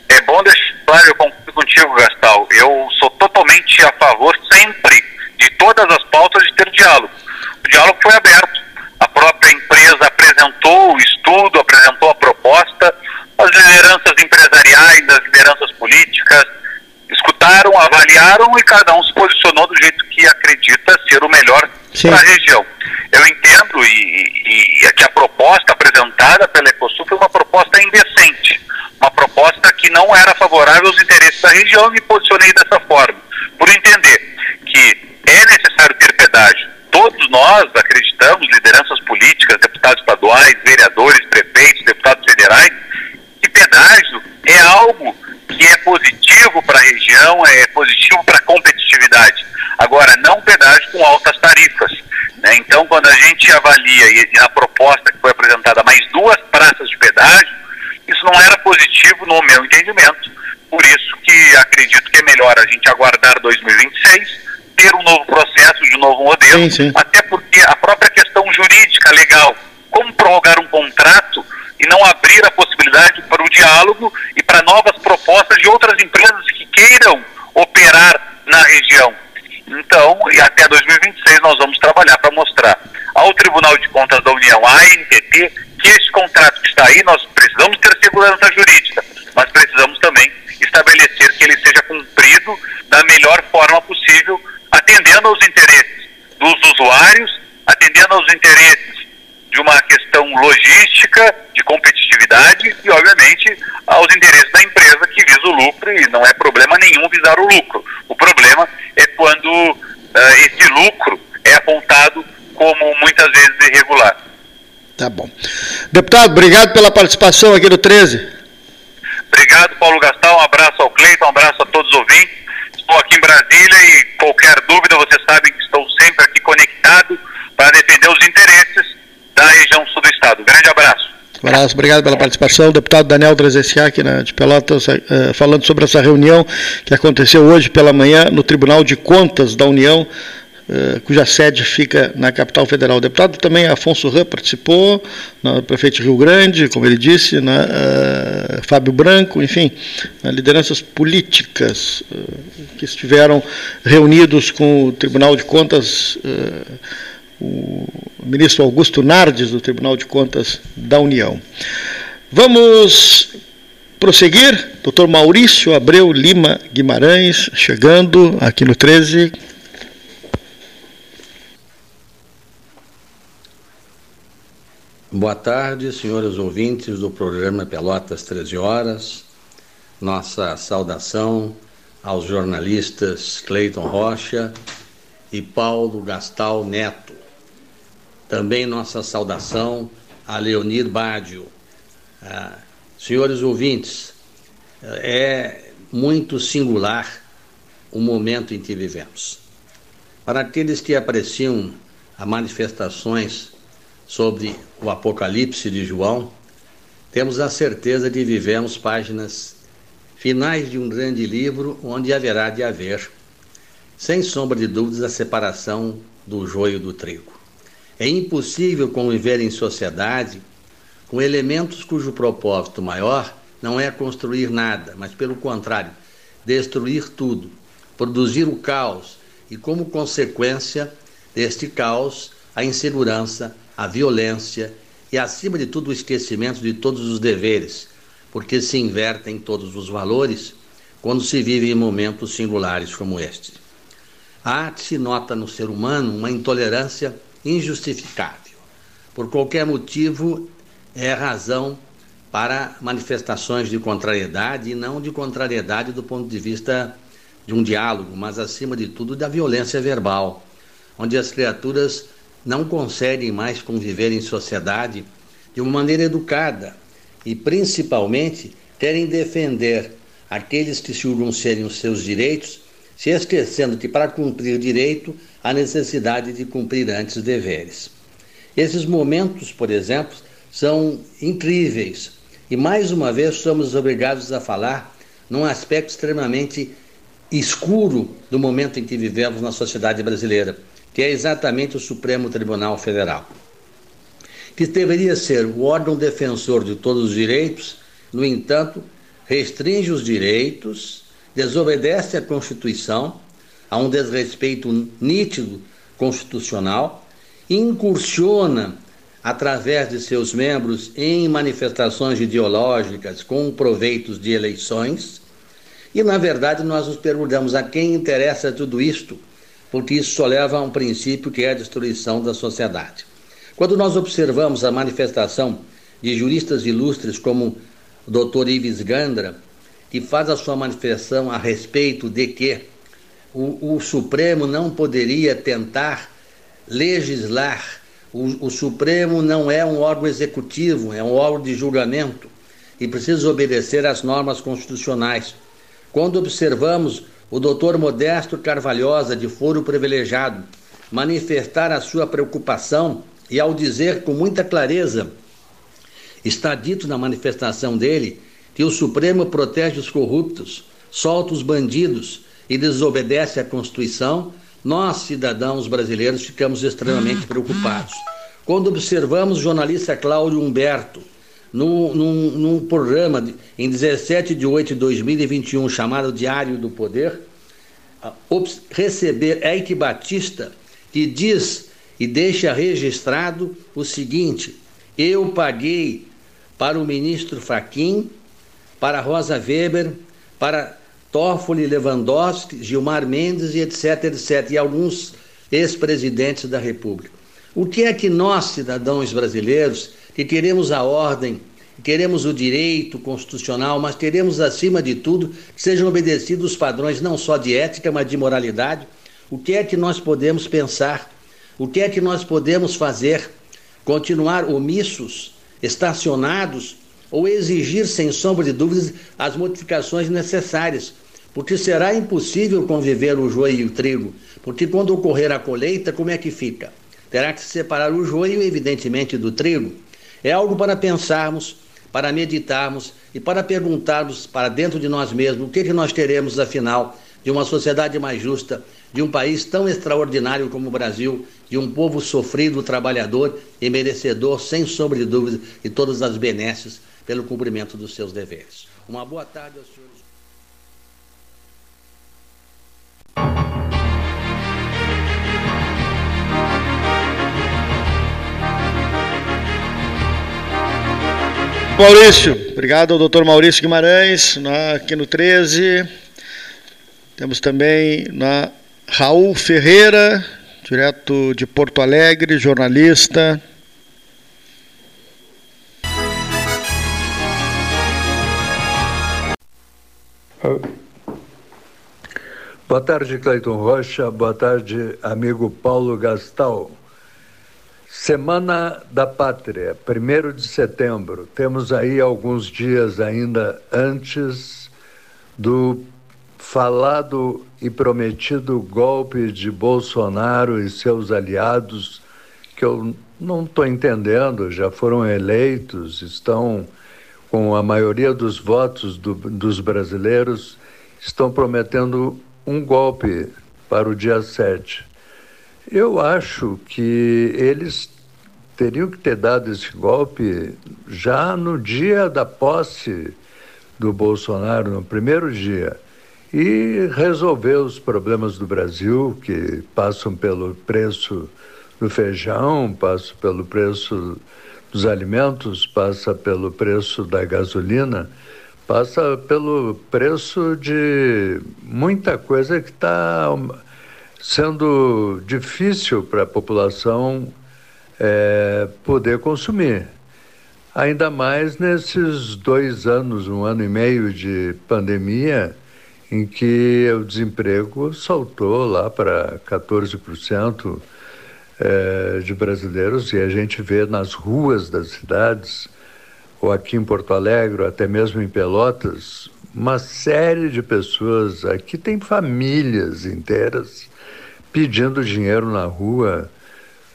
É bom deixar claro, eu concordo contigo, Gastal, eu sou totalmente a favor sempre de todas as pautas de ter diálogo. O diálogo foi aberto a própria empresa apresentou o estudo, apresentou a proposta, as lideranças empresariais, as lideranças políticas escutaram, avaliaram e cada um se posicionou do jeito que acredita ser o melhor para a região. Eu entendo e, e, e que a proposta apresentada pela Ecosul foi uma proposta indecente, uma proposta que não era favorável aos interesses da região e me posicionei dessa forma, por entender que é necessário ter pedágio, todos nós acreditamos, lideranças políticas, deputados estaduais, vereadores, prefeitos, deputados federais, que pedágio é algo que é positivo para a região, é positivo para a competitividade. Agora, não pedágio com altas tarifas. Né? Então, quando a gente avalia, e na proposta que foi apresentada, mais duas praças de pedágio, isso não era positivo no meu entendimento. Por isso que acredito que é melhor a gente aguardar 2026 ter um novo processo, de um novo modelo, sim, sim. até porque a própria questão jurídica, legal, como prorrogar um contrato e não abrir a possibilidade para o diálogo e para novas propostas de outras empresas que queiram operar na região. Então, e até 2026 nós vamos trabalhar para mostrar ao Tribunal de Contas da União, à ANTT, que esse contrato que está aí, nós precisamos ter segurança jurídica, mas precisamos também estabelecer que ele seja cumprido da melhor forma possível atendendo aos interesses dos usuários, atendendo aos interesses de uma questão logística, de competitividade e, obviamente, aos interesses da empresa que visa o lucro e não é problema nenhum visar o lucro. O problema é quando uh, esse lucro é apontado como muitas vezes irregular. Tá bom. Deputado, obrigado pela participação aqui no 13. Obrigado, Paulo Gastal. Um abraço ao Cleiton, um abraço a todos os ouvintes estou aqui em Brasília e qualquer dúvida, vocês sabem que estou sempre aqui conectado para defender os interesses da região sul do estado. Grande abraço. Abraço, obrigado pela participação. Deputado Daniel Drezessiak, né, de Pelotas, uh, falando sobre essa reunião que aconteceu hoje pela manhã no Tribunal de Contas da União, Uh, cuja sede fica na capital federal. O deputado também Afonso Rã participou, no prefeito de Rio Grande, como ele disse, né, uh, Fábio Branco, enfim, lideranças políticas uh, que estiveram reunidos com o Tribunal de Contas, o ministro Augusto Nardes, do Tribunal de Contas da União. Vamos prosseguir, doutor Maurício Abreu Lima Guimarães, chegando aqui no 13. Boa tarde, senhores ouvintes do programa Pelotas 13 Horas. Nossa saudação aos jornalistas Cleiton Rocha e Paulo Gastal Neto. Também nossa saudação a Leonir Bádio. Ah, senhores ouvintes, é muito singular o momento em que vivemos. Para aqueles que apreciam as manifestações sobre o Apocalipse de João, temos a certeza de vivemos páginas finais de um grande livro onde haverá de haver, sem sombra de dúvidas, a separação do joio do trigo. É impossível conviver em sociedade com elementos cujo propósito maior não é construir nada, mas pelo contrário, destruir tudo, produzir o caos e, como consequência deste caos, a insegurança, a violência e, acima de tudo, o esquecimento de todos os deveres, porque se invertem todos os valores quando se vive em momentos singulares como este. A arte se nota no ser humano uma intolerância injustificável. Por qualquer motivo, é razão para manifestações de contrariedade e não de contrariedade do ponto de vista de um diálogo, mas acima de tudo da violência verbal, onde as criaturas não conseguem mais conviver em sociedade de uma maneira educada e principalmente querem defender aqueles que julgam serem os seus direitos, se esquecendo que para cumprir direito há necessidade de cumprir antes deveres. Esses momentos, por exemplo, são incríveis e mais uma vez somos obrigados a falar num aspecto extremamente escuro do momento em que vivemos na sociedade brasileira, que é exatamente o Supremo Tribunal Federal. Que deveria ser o órgão defensor de todos os direitos, no entanto, restringe os direitos, desobedece à Constituição, a um desrespeito nítido constitucional, incursiona através de seus membros em manifestações ideológicas com proveitos de eleições. E, na verdade, nós nos perguntamos a quem interessa tudo isto, porque isso só leva a um princípio que é a destruição da sociedade. Quando nós observamos a manifestação de juristas ilustres como o Dr. Ives Gandra, que faz a sua manifestação a respeito de que o, o Supremo não poderia tentar legislar o, o, Supremo não é um órgão executivo, é um órgão de julgamento e precisa obedecer às normas constitucionais. Quando observamos o doutor Modesto Carvalhosa, de foro privilegiado, manifestar a sua preocupação e ao dizer com muita clareza, está dito na manifestação dele, que o Supremo protege os corruptos, solta os bandidos e desobedece à Constituição, nós, cidadãos brasileiros, ficamos extremamente preocupados. Quando observamos o jornalista Cláudio Humberto, num, num, num programa de, em 17 de 8 de 2021, chamado Diário do Poder, receber Eike Batista, que diz e deixa registrado o seguinte: eu paguei para o ministro Faquim, para Rosa Weber, para Toffoli, Lewandowski, Gilmar Mendes e etc, etc, e alguns ex-presidentes da República. O que é que nós, cidadãos brasileiros, que queremos a ordem, queremos o direito constitucional, mas queremos, acima de tudo, que sejam obedecidos os padrões não só de ética, mas de moralidade, o que é que nós podemos pensar? O que é que nós podemos fazer? Continuar omissos, estacionados ou exigir, sem sombra de dúvidas, as modificações necessárias, porque será impossível conviver o joio e o trigo, porque quando ocorrer a colheita, como é que fica? Terá que se separar o joio, evidentemente, do trigo. É algo para pensarmos, para meditarmos e para perguntarmos para dentro de nós mesmos o que, que nós teremos, afinal, de uma sociedade mais justa, de um país tão extraordinário como o Brasil, de um povo sofrido, trabalhador e merecedor, sem sombra de dúvida, de todas as benesses pelo cumprimento dos seus deveres. Uma boa tarde aos senhores. Maurício, obrigado ao doutor Maurício Guimarães, na, aqui no 13. Temos também na Raul Ferreira, direto de Porto Alegre, jornalista. Boa tarde, Cleiton Rocha. Boa tarde, amigo Paulo Gastal. Semana da Pátria, 1 de setembro. Temos aí alguns dias ainda antes do falado e prometido golpe de Bolsonaro e seus aliados, que eu não estou entendendo, já foram eleitos, estão com a maioria dos votos do, dos brasileiros, estão prometendo um golpe para o dia 7. Eu acho que eles teriam que ter dado esse golpe já no dia da posse do Bolsonaro no primeiro dia e resolver os problemas do Brasil, que passam pelo preço do feijão, passam pelo preço dos alimentos, passa pelo preço da gasolina, passa pelo preço de muita coisa que está sendo difícil para a população é, poder consumir. Ainda mais nesses dois anos, um ano e meio de pandemia, em que o desemprego saltou lá para 14% é, de brasileiros, e a gente vê nas ruas das cidades, ou aqui em Porto Alegre, ou até mesmo em Pelotas, uma série de pessoas. Aqui tem famílias inteiras pedindo dinheiro na rua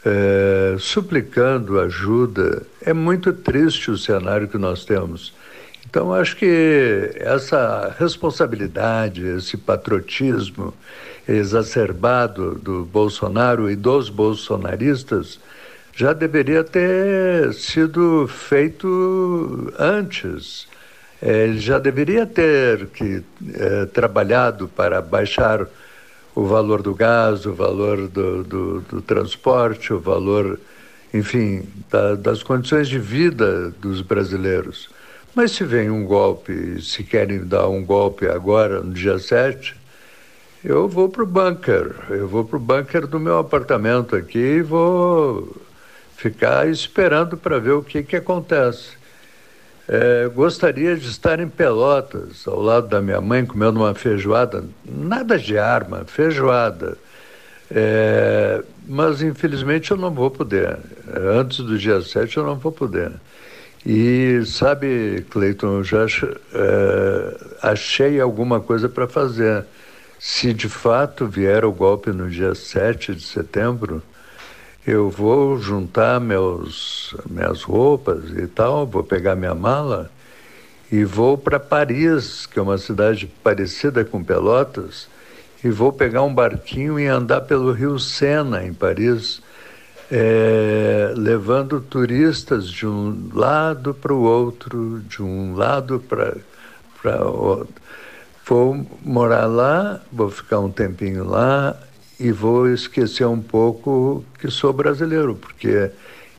é, suplicando ajuda. É muito triste o cenário que nós temos. Então, acho que essa responsabilidade, esse patriotismo exacerbado do Bolsonaro e dos bolsonaristas já deveria ter sido feito antes. É, ele já deveria ter que, é, trabalhado para baixar o valor do gás, o valor do, do, do transporte, o valor, enfim, da, das condições de vida dos brasileiros. Mas se vem um golpe, se querem dar um golpe agora, no dia 7, eu vou para o bunker. Eu vou para o bunker do meu apartamento aqui e vou ficar esperando para ver o que, que acontece. É, gostaria de estar em Pelotas, ao lado da minha mãe, comendo uma feijoada, nada de arma, feijoada. É, mas infelizmente eu não vou poder. Antes do dia 7 eu não vou poder. E sabe, Cleiton, eu já é, achei alguma coisa para fazer. Se de fato vier o golpe no dia 7 de setembro, eu vou juntar meus, minhas roupas e tal, vou pegar minha mala e vou para Paris, que é uma cidade parecida com Pelotas, e vou pegar um barquinho e andar pelo Rio Sena, em Paris, é, levando turistas de um lado para o outro, de um lado para outro. Vou morar lá, vou ficar um tempinho lá e vou esquecer um pouco que sou brasileiro, porque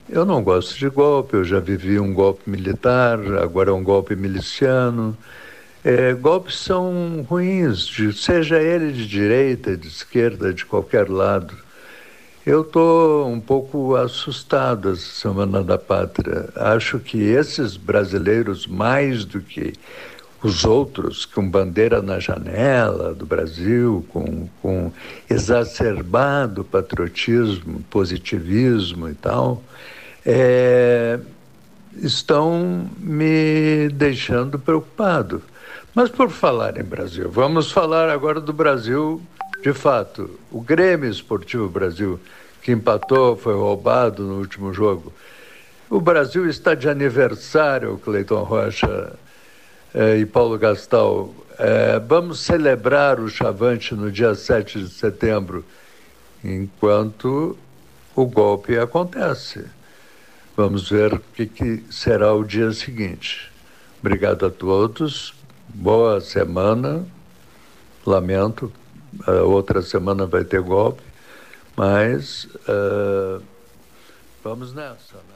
eu não gosto de golpe, eu já vivi um golpe militar, agora é um golpe miliciano. É, golpes são ruins, de, seja ele de direita, de esquerda, de qualquer lado. Eu estou um pouco assustado essa Semana da Pátria. Acho que esses brasileiros, mais do que os outros com bandeira na janela do Brasil, com, com exacerbado patriotismo, positivismo e tal, é, estão me deixando preocupado. Mas por falar em Brasil, vamos falar agora do Brasil de fato. O Grêmio Esportivo Brasil, que empatou, foi roubado no último jogo. O Brasil está de aniversário, Cleiton Rocha eh, e Paulo Gastal, eh, vamos celebrar o Chavante no dia 7 de setembro, enquanto o golpe acontece. Vamos ver o que, que será o dia seguinte. Obrigado a todos, boa semana. Lamento, outra semana vai ter golpe, mas uh, vamos nessa. Né?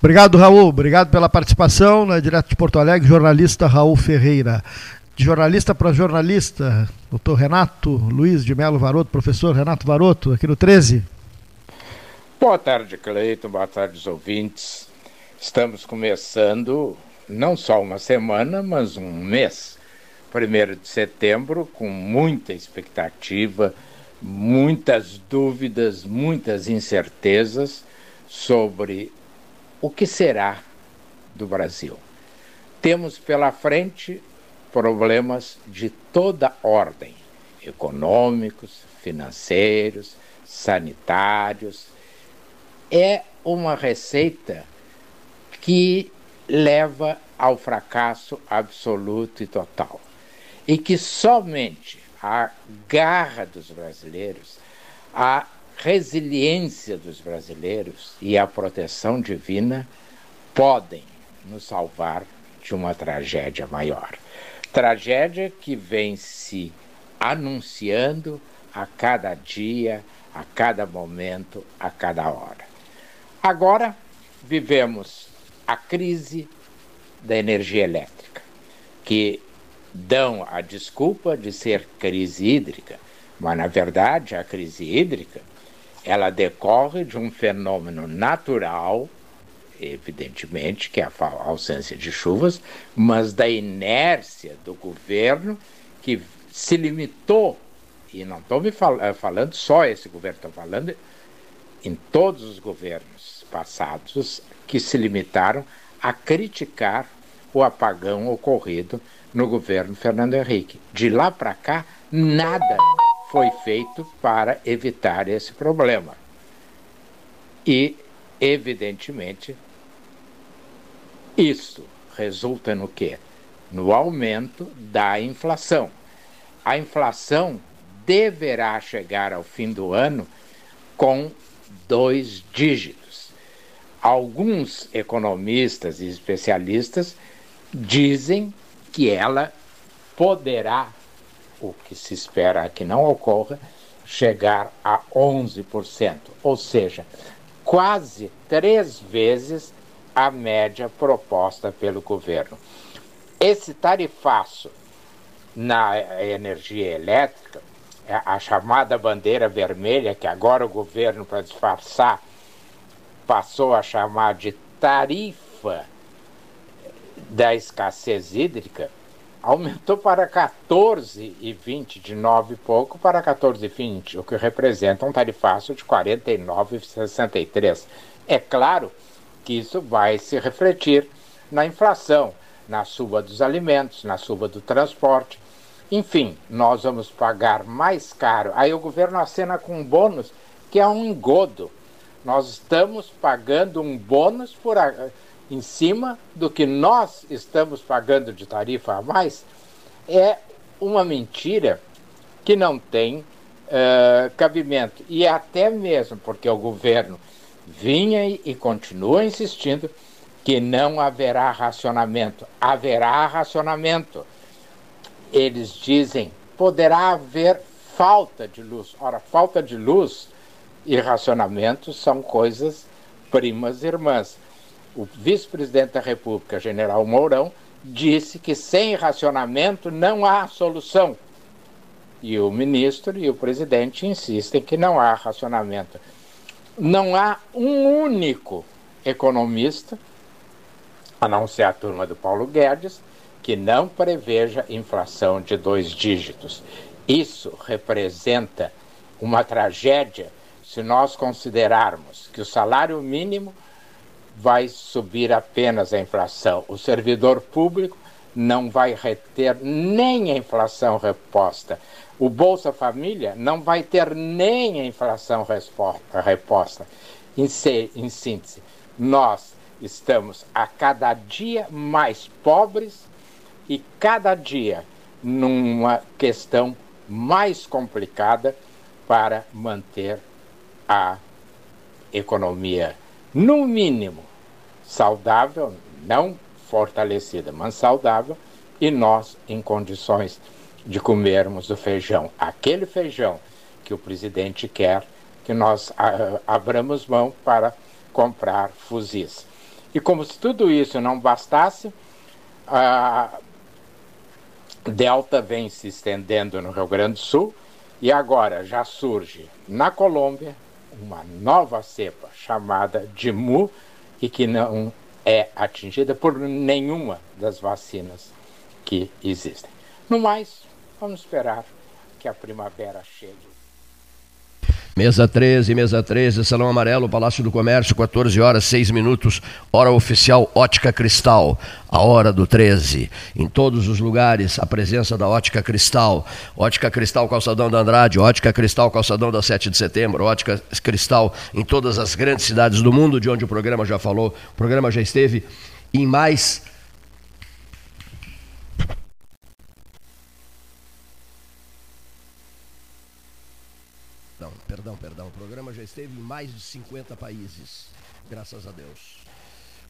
Obrigado, Raul. Obrigado pela participação. Né, direto de Porto Alegre, jornalista Raul Ferreira. De jornalista para jornalista, doutor Renato Luiz de Melo Varoto, professor Renato Varoto, aqui no 13. Boa tarde, Cleiton. Boa tarde, os ouvintes. Estamos começando não só uma semana, mas um mês. 1 de setembro, com muita expectativa, muitas dúvidas, muitas incertezas sobre o que será do Brasil. Temos pela frente problemas de toda ordem: econômicos, financeiros, sanitários. É uma receita que leva ao fracasso absoluto e total. E que somente a garra dos brasileiros, a resiliência dos brasileiros e a proteção divina podem nos salvar de uma tragédia maior. Tragédia que vem se anunciando a cada dia, a cada momento, a cada hora. Agora vivemos a crise da energia elétrica, que dão a desculpa de ser crise hídrica, mas na verdade a crise hídrica ela decorre de um fenômeno natural, evidentemente, que é a ausência de chuvas, mas da inércia do governo que se limitou, e não estou me fal eh, falando só esse governo, estou falando em todos os governos passados que se limitaram a criticar o apagão ocorrido no governo Fernando Henrique. De lá para cá, nada foi feito para evitar esse problema. E, evidentemente, isso resulta no quê? No aumento da inflação. A inflação deverá chegar ao fim do ano com dois dígitos. Alguns economistas e especialistas dizem que ela poderá o que se espera que não ocorra, chegar a 11%, ou seja, quase três vezes a média proposta pelo governo. Esse tarifaço na energia elétrica, é a chamada bandeira vermelha, que agora o governo, para disfarçar, passou a chamar de tarifa da escassez hídrica, aumentou para 14,20 de 9 e pouco para 14,20, o que representa um tarifaço de 49,63. É claro que isso vai se refletir na inflação, na suba dos alimentos, na suba do transporte. Enfim, nós vamos pagar mais caro. Aí o governo acena com um bônus que é um engodo. Nós estamos pagando um bônus por em cima do que nós estamos pagando de tarifa a mais, é uma mentira que não tem uh, cabimento. E até mesmo porque o governo vinha e, e continua insistindo que não haverá racionamento. Haverá racionamento. Eles dizem poderá haver falta de luz. Ora, falta de luz e racionamento são coisas primas irmãs o vice-presidente da República, general Mourão, disse que sem racionamento não há solução. E o ministro e o presidente insistem que não há racionamento. Não há um único economista, a não ser a turma do Paulo Guedes, que não preveja inflação de dois dígitos. Isso representa uma tragédia se nós considerarmos que o salário mínimo vai subir apenas a inflação. O servidor público não vai reter nem a inflação reposta. O Bolsa Família não vai ter nem a inflação reposta. Em, em síntese, nós estamos a cada dia mais pobres e cada dia numa questão mais complicada para manter a economia, no mínimo, saudável, não fortalecida, mas saudável, e nós em condições de comermos o feijão, aquele feijão que o presidente quer que nós abramos mão para comprar fuzis. E como se tudo isso não bastasse, a Delta vem se estendendo no Rio Grande do Sul e agora já surge na Colômbia uma nova cepa chamada de Mu, e que não é atingida por nenhuma das vacinas que existem. No mais, vamos esperar que a primavera chegue. Mesa 13, mesa 13, Salão Amarelo, Palácio do Comércio, 14 horas 6 minutos, hora oficial Ótica Cristal, a hora do 13. Em todos os lugares, a presença da Ótica Cristal. Ótica Cristal, Calçadão da Andrade, Ótica Cristal, Calçadão da 7 de setembro, Ótica Cristal em todas as grandes cidades do mundo, de onde o programa já falou. O programa já esteve em mais perdão, perdão. O programa já esteve em mais de 50 países, graças a Deus.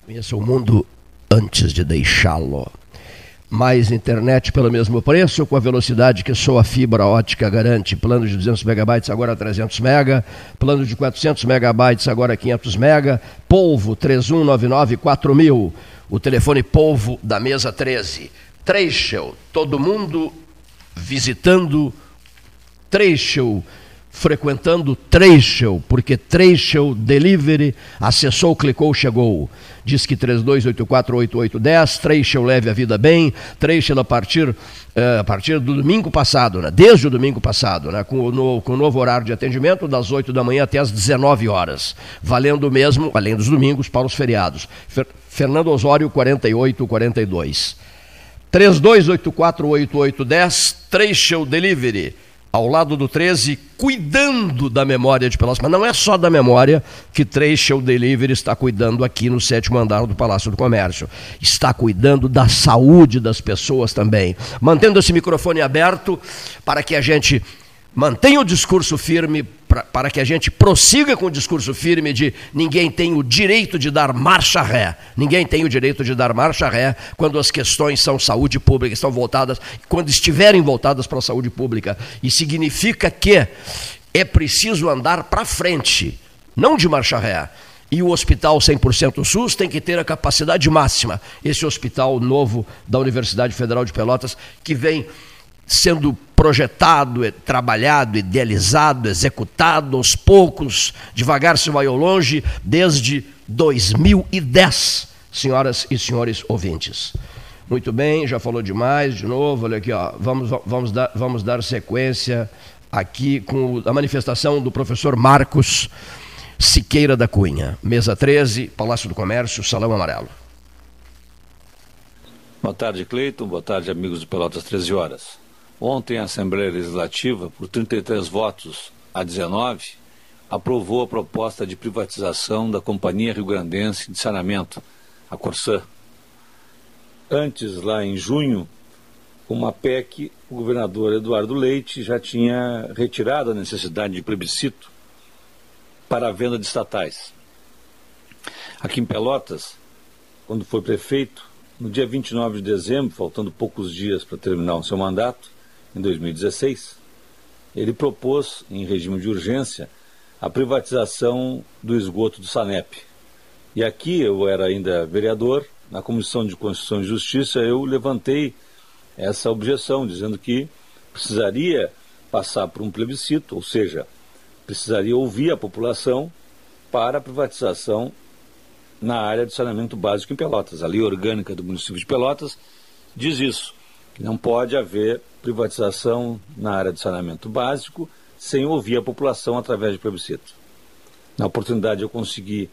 Conheça o mundo antes de deixá-lo. Mais internet pelo mesmo preço, com a velocidade que sua fibra ótica garante. Plano de 200 megabytes agora 300 mega, plano de 400 megabytes agora 500 mega. Polvo 3199 4000. O telefone Polvo da mesa 13. Trecho, todo mundo visitando Trecho frequentando Trecho, porque Trecho Delivery, acessou, clicou, chegou. Diz que 32848810, Trecho leve a vida bem, Trecho a partir, é, a partir do domingo passado, né? desde o domingo passado, né? com, o no, com o novo horário de atendimento, das 8 da manhã até as 19 horas, valendo mesmo, além dos domingos, para os feriados. Fer Fernando Osório, 4842. 32848810, Trecho Delivery ao lado do 13, cuidando da memória de Pelotas. Mas não é só da memória que Trecho Delivery está cuidando aqui no sétimo andar do Palácio do Comércio. Está cuidando da saúde das pessoas também. Mantendo esse microfone aberto para que a gente mantenha o discurso firme pra, para que a gente prossiga com o discurso firme de ninguém tem o direito de dar marcha ré. Ninguém tem o direito de dar marcha ré quando as questões são saúde pública, estão voltadas, quando estiverem voltadas para a saúde pública. E significa que é preciso andar para frente, não de marcha ré. E o hospital 100% SUS tem que ter a capacidade máxima. Esse hospital novo da Universidade Federal de Pelotas, que vem sendo projetado, trabalhado, idealizado, executado aos poucos, devagar se vai ao longe, desde 2010, senhoras e senhores ouvintes. Muito bem, já falou demais, de novo, olha aqui, ó, vamos, vamos, dar, vamos dar sequência aqui com a manifestação do professor Marcos Siqueira da Cunha, mesa 13, Palácio do Comércio, Salão Amarelo. Boa tarde, Cleiton. Boa tarde, amigos de Pelotas 13 horas. Ontem, a Assembleia Legislativa, por 33 votos a 19, aprovou a proposta de privatização da Companhia Rio Grandense de Saneamento, a Corsã. Antes, lá em junho, uma PEC, o governador Eduardo Leite já tinha retirado a necessidade de plebiscito para a venda de estatais. Aqui em Pelotas, quando foi prefeito, no dia 29 de dezembro, faltando poucos dias para terminar o seu mandato, em 2016, ele propôs, em regime de urgência, a privatização do esgoto do Sanep. E aqui eu era ainda vereador, na Comissão de Constituição e Justiça, eu levantei essa objeção, dizendo que precisaria passar por um plebiscito, ou seja, precisaria ouvir a população para a privatização na área de saneamento básico em Pelotas. A lei orgânica do município de Pelotas diz isso, não pode haver privatização na área de saneamento básico sem ouvir a população através de plebiscito. Na oportunidade eu consegui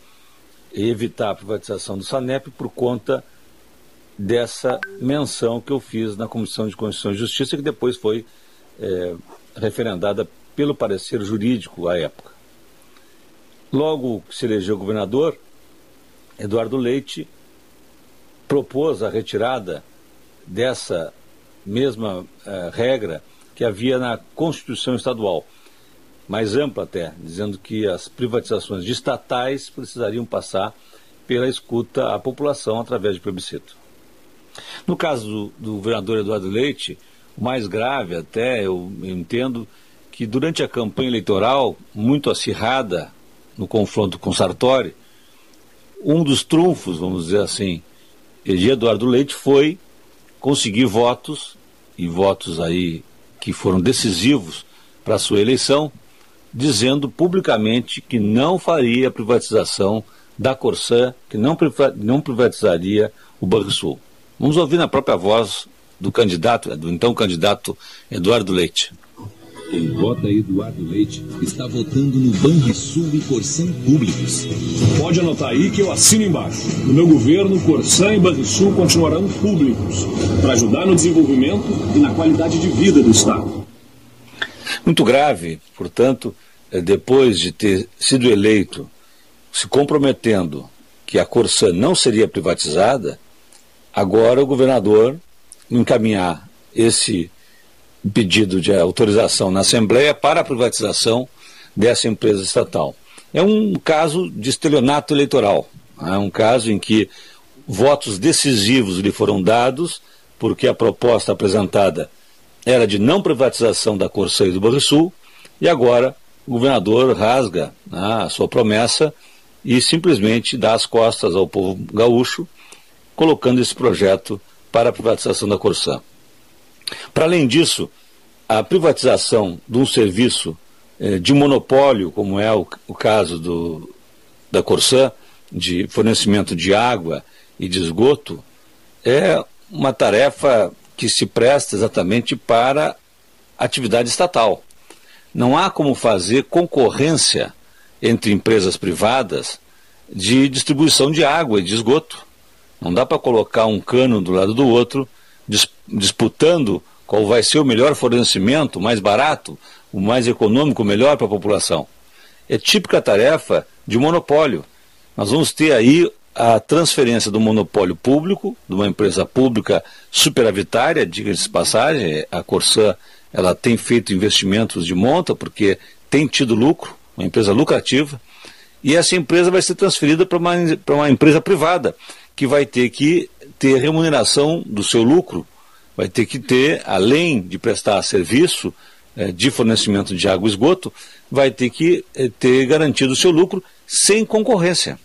evitar a privatização do Sanep por conta dessa menção que eu fiz na Comissão de Constituição e Justiça, que depois foi é, referendada pelo parecer jurídico à época. Logo que se elegeu governador, Eduardo Leite propôs a retirada dessa mesma uh, regra que havia na Constituição Estadual, mais ampla até, dizendo que as privatizações de estatais precisariam passar pela escuta à população através de plebiscito. No caso do, do governador Eduardo Leite, o mais grave até, eu entendo, que durante a campanha eleitoral, muito acirrada no confronto com Sartori, um dos trunfos, vamos dizer assim, de Eduardo Leite foi conseguir votos, e votos aí que foram decisivos para a sua eleição, dizendo publicamente que não faria a privatização da Corsã, que não, não privatizaria o Banrisul. Vamos ouvir na própria voz do candidato, do então candidato Eduardo Leite. Quem vota Eduardo Leite está votando no Banrisul e Corsã públicos. Pode anotar aí que eu assino embaixo. No meu governo, Corsã e Banrisul continuarão públicos para ajudar no desenvolvimento e na qualidade de vida do Estado. Muito grave, portanto, é, depois de ter sido eleito, se comprometendo que a Corsã não seria privatizada, agora o governador encaminhar esse pedido de autorização na Assembleia para a privatização dessa empresa estatal. É um caso de estelionato eleitoral, é um caso em que votos decisivos lhe foram dados, porque a proposta apresentada era de não privatização da Corsã e do Banrisul, e agora o governador rasga né, a sua promessa e simplesmente dá as costas ao povo gaúcho, colocando esse projeto para a privatização da Corsã. Para além disso, a privatização de um serviço eh, de monopólio, como é o, o caso do, da Corsã, de fornecimento de água e de esgoto, é uma tarefa que se presta exatamente para atividade estatal. Não há como fazer concorrência entre empresas privadas de distribuição de água e de esgoto. Não dá para colocar um cano do lado do outro, dis disputando qual vai ser o melhor fornecimento, o mais barato, o mais econômico, o melhor para a população. É típica tarefa de monopólio. Nós vamos ter aí a transferência do monopólio público, de uma empresa pública superavitária, diga-se de passagem, a Corsã ela tem feito investimentos de monta porque tem tido lucro, uma empresa lucrativa, e essa empresa vai ser transferida para uma, uma empresa privada, que vai ter que ter remuneração do seu lucro, vai ter que ter, além de prestar serviço eh, de fornecimento de água e esgoto, vai ter que eh, ter garantido o seu lucro sem concorrência.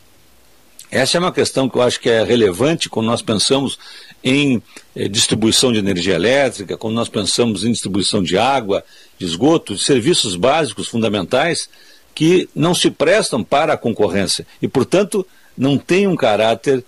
Essa é uma questão que eu acho que é relevante quando nós pensamos em eh, distribuição de energia elétrica, quando nós pensamos em distribuição de água, de esgoto, de serviços básicos fundamentais que não se prestam para a concorrência e, portanto, não têm um caráter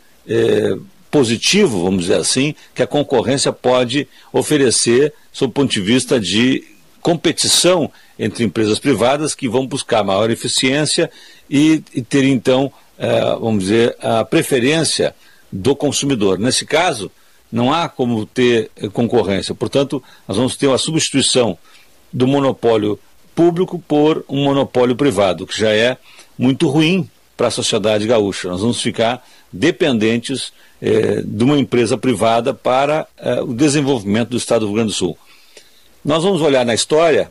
positivo, vamos dizer assim, que a concorrência pode oferecer sob o ponto de vista de competição entre empresas privadas que vão buscar maior eficiência e, e ter então é, vamos dizer, a preferência do consumidor. Nesse caso, não há como ter concorrência. Portanto, nós vamos ter uma substituição do monopólio público por um monopólio privado, que já é muito ruim para a sociedade gaúcha. Nós vamos ficar dependentes eh, de uma empresa privada para eh, o desenvolvimento do Estado do Rio Grande do Sul. Nós vamos olhar na história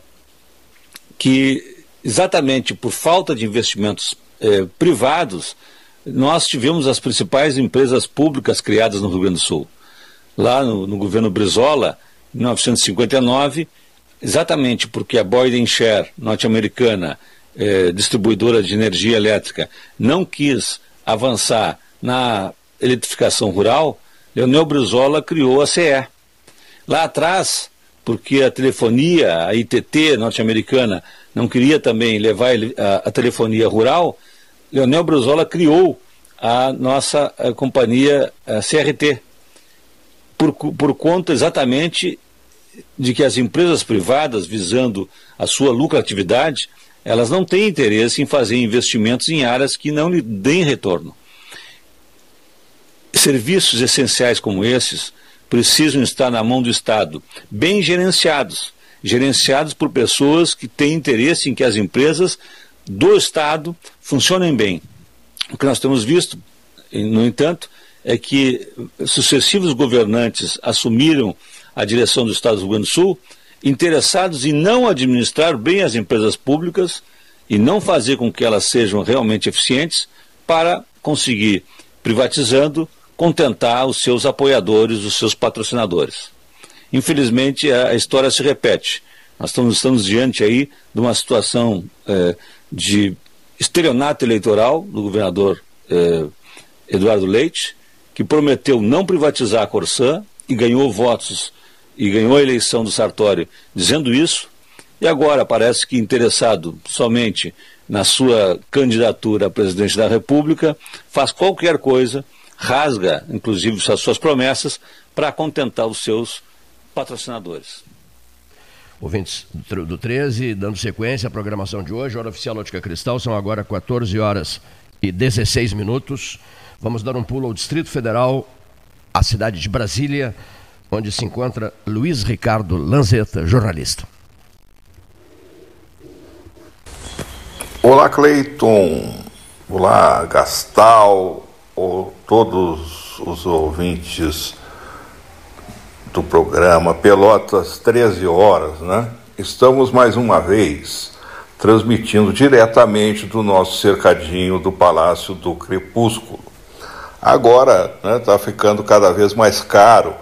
que, exatamente por falta de investimentos eh, privados, nós tivemos as principais empresas públicas criadas no Rio Grande do Sul. Lá no, no governo Brizola, em 1959, exatamente porque a Boyden Share norte-americana, distribuidora de energia elétrica, não quis avançar na eletrificação rural, Leonel Brizola criou a CE. Lá atrás, porque a telefonia, a ITT norte-americana, não queria também levar a, a telefonia rural, Leonel Brizola criou a nossa a companhia a CRT, por, por conta exatamente de que as empresas privadas, visando a sua lucratividade, elas não têm interesse em fazer investimentos em áreas que não lhe deem retorno. Serviços essenciais como esses precisam estar na mão do Estado, bem gerenciados, gerenciados por pessoas que têm interesse em que as empresas do Estado funcionem bem. O que nós temos visto, no entanto, é que sucessivos governantes assumiram a direção do Estado do Rio Grande do Sul interessados em não administrar bem as empresas públicas e não fazer com que elas sejam realmente eficientes para conseguir, privatizando, contentar os seus apoiadores, os seus patrocinadores. Infelizmente, a história se repete. Nós estamos, estamos diante aí de uma situação eh, de estelionato eleitoral do governador eh, Eduardo Leite, que prometeu não privatizar a Corsã e ganhou votos e ganhou a eleição do Sartori dizendo isso, e agora parece que interessado somente na sua candidatura a presidente da República, faz qualquer coisa, rasga inclusive as suas promessas para contentar os seus patrocinadores ouvintes do 13, dando sequência à programação de hoje, hora oficial Ótica Cristal, são agora 14 horas e 16 minutos. Vamos dar um pulo ao Distrito Federal, à cidade de Brasília, onde se encontra Luiz Ricardo Lanzetta, jornalista. Olá, Cleiton. Olá, Gastal, ou todos os ouvintes do programa Pelotas 13 horas, né? Estamos mais uma vez transmitindo diretamente do nosso cercadinho do Palácio do Crepúsculo. Agora está né, tá ficando cada vez mais caro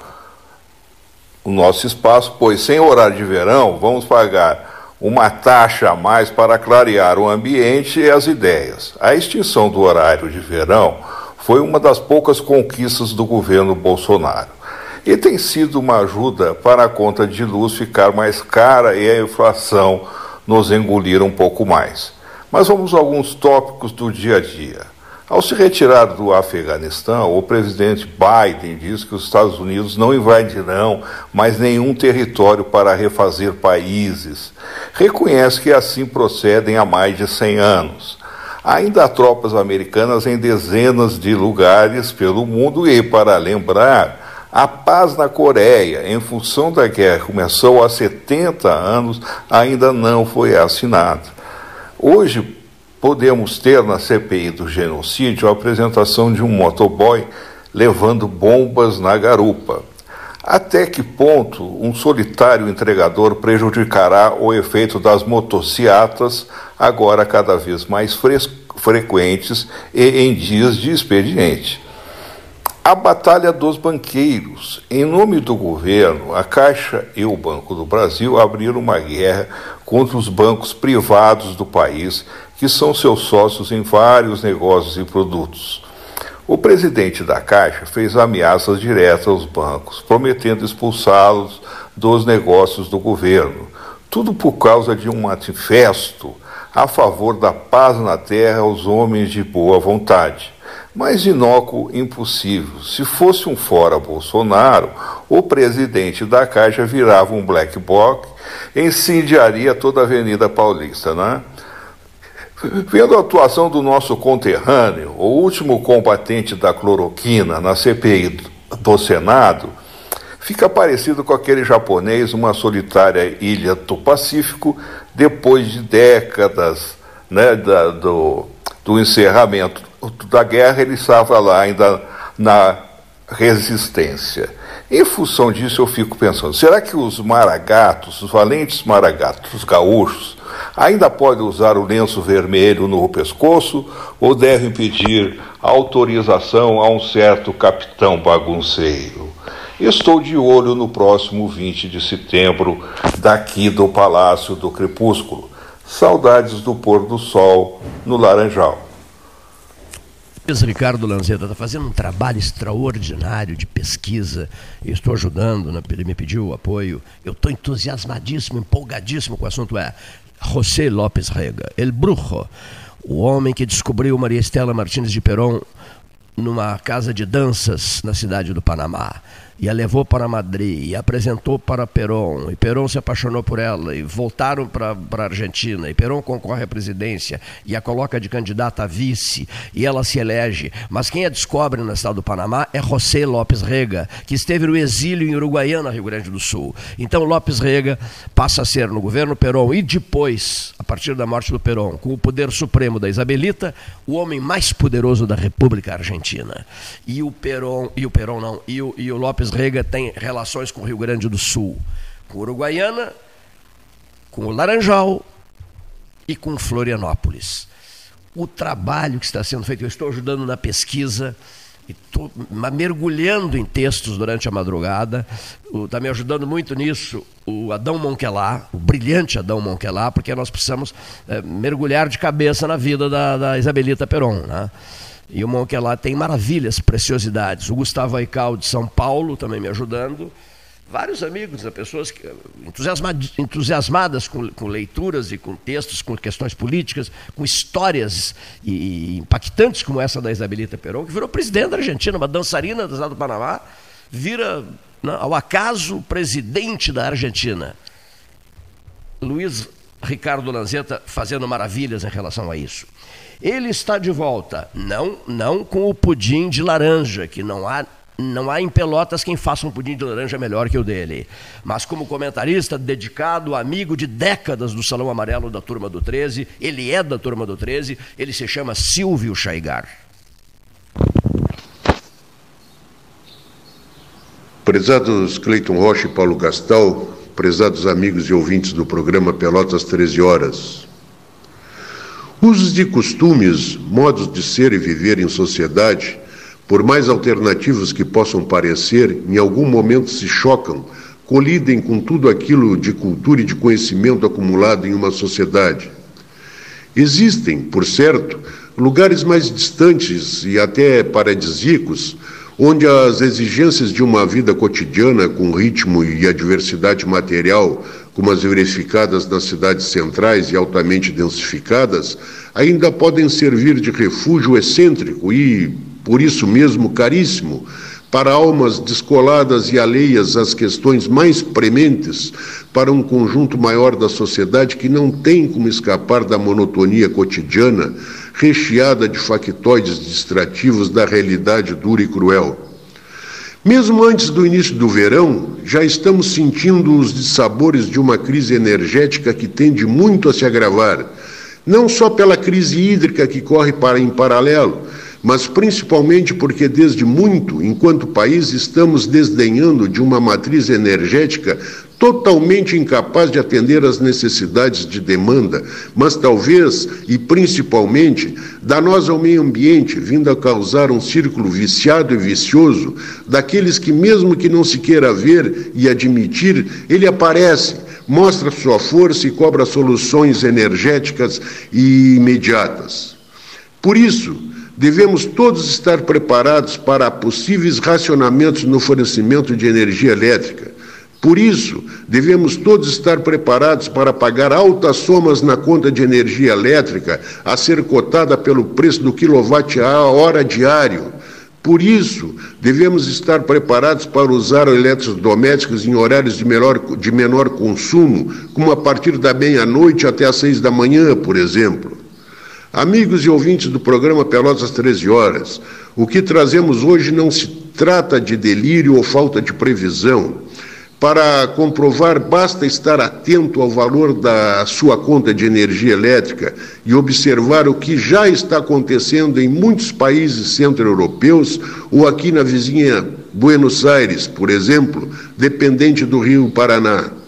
o nosso espaço, pois sem horário de verão vamos pagar uma taxa a mais para clarear o ambiente e as ideias. A extinção do horário de verão foi uma das poucas conquistas do governo Bolsonaro e tem sido uma ajuda para a conta de luz ficar mais cara e a inflação nos engolir um pouco mais. Mas vamos a alguns tópicos do dia a dia. Ao se retirar do Afeganistão, o presidente Biden diz que os Estados Unidos não invadirão mais nenhum território para refazer países. Reconhece que assim procedem há mais de 100 anos. Ainda há tropas americanas em dezenas de lugares pelo mundo e, para lembrar, a paz na Coreia, em função da guerra começou há 70 anos, ainda não foi assinada. Hoje, podemos ter na CPI do genocídio a apresentação de um motoboy levando bombas na garupa. Até que ponto um solitário entregador prejudicará o efeito das motocicletas, agora cada vez mais frequentes e em dias de expediente? A Batalha dos Banqueiros. Em nome do governo, a Caixa e o Banco do Brasil abriram uma guerra contra os bancos privados do país que são seus sócios em vários negócios e produtos. O presidente da Caixa fez ameaças diretas aos bancos, prometendo expulsá-los dos negócios do governo. Tudo por causa de um manifesto a favor da paz na terra aos homens de boa vontade. Mas inócuo impossível. Se fosse um fora Bolsonaro, o presidente da Caixa virava um black box e incendiaria toda a Avenida Paulista, né? Vendo a atuação do nosso conterrâneo, o último combatente da cloroquina na CPI do Senado, fica parecido com aquele japonês, uma solitária ilha do Pacífico, depois de décadas né, da, do, do encerramento da guerra, ele estava lá ainda na resistência. Em função disso, eu fico pensando: será que os maragatos, os valentes maragatos gaúchos, ainda podem usar o lenço vermelho no pescoço ou devem pedir autorização a um certo capitão bagunceiro? Estou de olho no próximo 20 de setembro, daqui do Palácio do Crepúsculo. Saudades do pôr do sol no Laranjal. Ricardo Lanzetta está fazendo um trabalho extraordinário de pesquisa. Eu estou ajudando, né? ele me pediu apoio. Eu estou entusiasmadíssimo, empolgadíssimo com o assunto. É José López Rega, El Brujo, o homem que descobriu Maria Estela Martins de Perón numa casa de danças na cidade do Panamá e a levou para Madrid e apresentou para Perón, e Perón se apaixonou por ela e voltaram para a Argentina, e Perón concorre à presidência e a coloca de candidata a vice, e ela se elege. Mas quem a descobre no estado do Panamá é José López Rega, que esteve no exílio em Uruguaiana, Rio Grande do Sul. Então López Rega passa a ser no governo Perón e depois, a partir da morte do Perón, com o poder supremo da Isabelita, o homem mais poderoso da República Argentina. E o Perón, e o Perón não, e o, e o López Rega tem relações com o Rio Grande do Sul, com Uruguaiana, com o Laranjal e com Florianópolis. O trabalho que está sendo feito, eu estou ajudando na pesquisa, estou mergulhando em textos durante a madrugada. Está me ajudando muito nisso o Adão Monquelá, o brilhante Adão Monquelá, porque nós precisamos é, mergulhar de cabeça na vida da, da Isabelita Peron. Né? E o Monquelá tem maravilhas, preciosidades. O Gustavo Aical de São Paulo também me ajudando. Vários amigos, né, pessoas entusiasmadas, entusiasmadas com, leituras e com textos, com questões políticas, com histórias e, impactantes como essa da Isabelita Perón, que virou presidente da Argentina, uma dançarina do estado do Panamá, vira, né, ao acaso, presidente da Argentina. Luiz Ricardo Lanzetta fazendo maravilhas em relação a isso. Ele está de volta, não, não com o pudim de laranja, que não há não há em Pelotas quem faça um pudim de laranja melhor que o dele. Mas como comentarista, dedicado, amigo de décadas do Salão Amarelo da Turma do 13, ele é da Turma do 13, ele se chama Silvio Chaigar. Prezados Cleiton Rocha e Paulo Gastal, prezados amigos e ouvintes do programa Pelotas 13 Horas, Usos e costumes, modos de ser e viver em sociedade por mais alternativos que possam parecer, em algum momento se chocam, colidem com tudo aquilo de cultura e de conhecimento acumulado em uma sociedade. Existem, por certo, lugares mais distantes e até paradisíacos, onde as exigências de uma vida cotidiana com ritmo e a diversidade material, como as verificadas nas cidades centrais e altamente densificadas, ainda podem servir de refúgio excêntrico e, por isso mesmo, caríssimo para almas descoladas e alheias às questões mais prementes, para um conjunto maior da sociedade que não tem como escapar da monotonia cotidiana, recheada de factoides distrativos da realidade dura e cruel. Mesmo antes do início do verão, já estamos sentindo os dissabores de uma crise energética que tende muito a se agravar, não só pela crise hídrica que corre para em paralelo, mas principalmente porque, desde muito, enquanto país, estamos desdenhando de uma matriz energética totalmente incapaz de atender às necessidades de demanda, mas talvez e principalmente danosa ao meio ambiente, vindo a causar um círculo viciado e vicioso daqueles que, mesmo que não se queira ver e admitir, ele aparece mostra sua força e cobra soluções energéticas e imediatas. Por isso, devemos todos estar preparados para possíveis racionamentos no fornecimento de energia elétrica. Por isso, devemos todos estar preparados para pagar altas somas na conta de energia elétrica a ser cotada pelo preço do quilowatt-hora diário. Por isso, devemos estar preparados para usar eletrodomésticos em horários de, melhor, de menor consumo, como a partir da meia-noite até às seis da manhã, por exemplo. Amigos e ouvintes do programa Pelotas às 13 horas, o que trazemos hoje não se trata de delírio ou falta de previsão. Para comprovar, basta estar atento ao valor da sua conta de energia elétrica e observar o que já está acontecendo em muitos países centro-europeus ou aqui na vizinha Buenos Aires, por exemplo, dependente do Rio Paraná.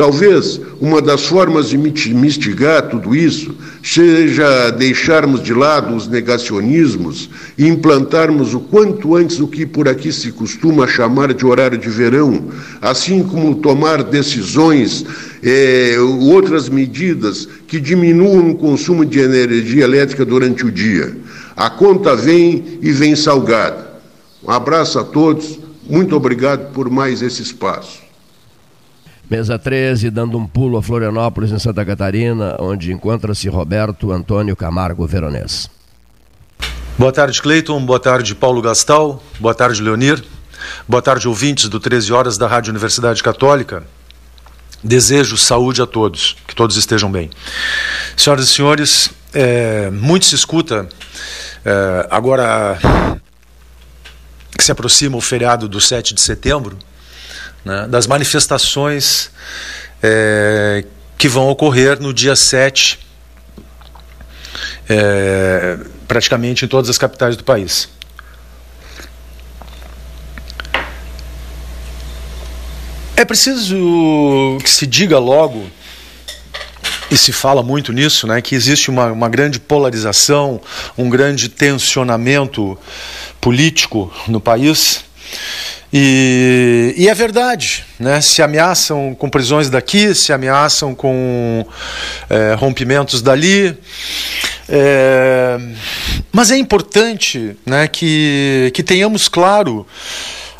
Talvez uma das formas de mistigar tudo isso seja deixarmos de lado os negacionismos e implantarmos o quanto antes o que por aqui se costuma chamar de horário de verão, assim como tomar decisões, eh, outras medidas que diminuam o consumo de energia elétrica durante o dia. A conta vem e vem salgada. Um abraço a todos, muito obrigado por mais esse espaço. Mesa 13, dando um pulo a Florianópolis, em Santa Catarina, onde encontra-se Roberto Antônio Camargo Veronês. Boa tarde, Cleiton. Boa tarde, Paulo Gastal. Boa tarde, Leonir. Boa tarde, ouvintes do 13 Horas da Rádio Universidade Católica. Desejo saúde a todos, que todos estejam bem. Senhoras e senhores, é, muito se escuta é, agora que se aproxima o feriado do 7 de setembro né, das manifestações é, que vão ocorrer no dia 7, é, praticamente em todas as capitais do país. É preciso que se diga logo, e se fala muito nisso, né, que existe uma, uma grande polarização, um grande tensionamento político no país e, e, é verdade, né? se ameaçam com prisões daqui, se ameaçam com é, rompimentos dali. É, mas é importante né, que, que tenhamos claro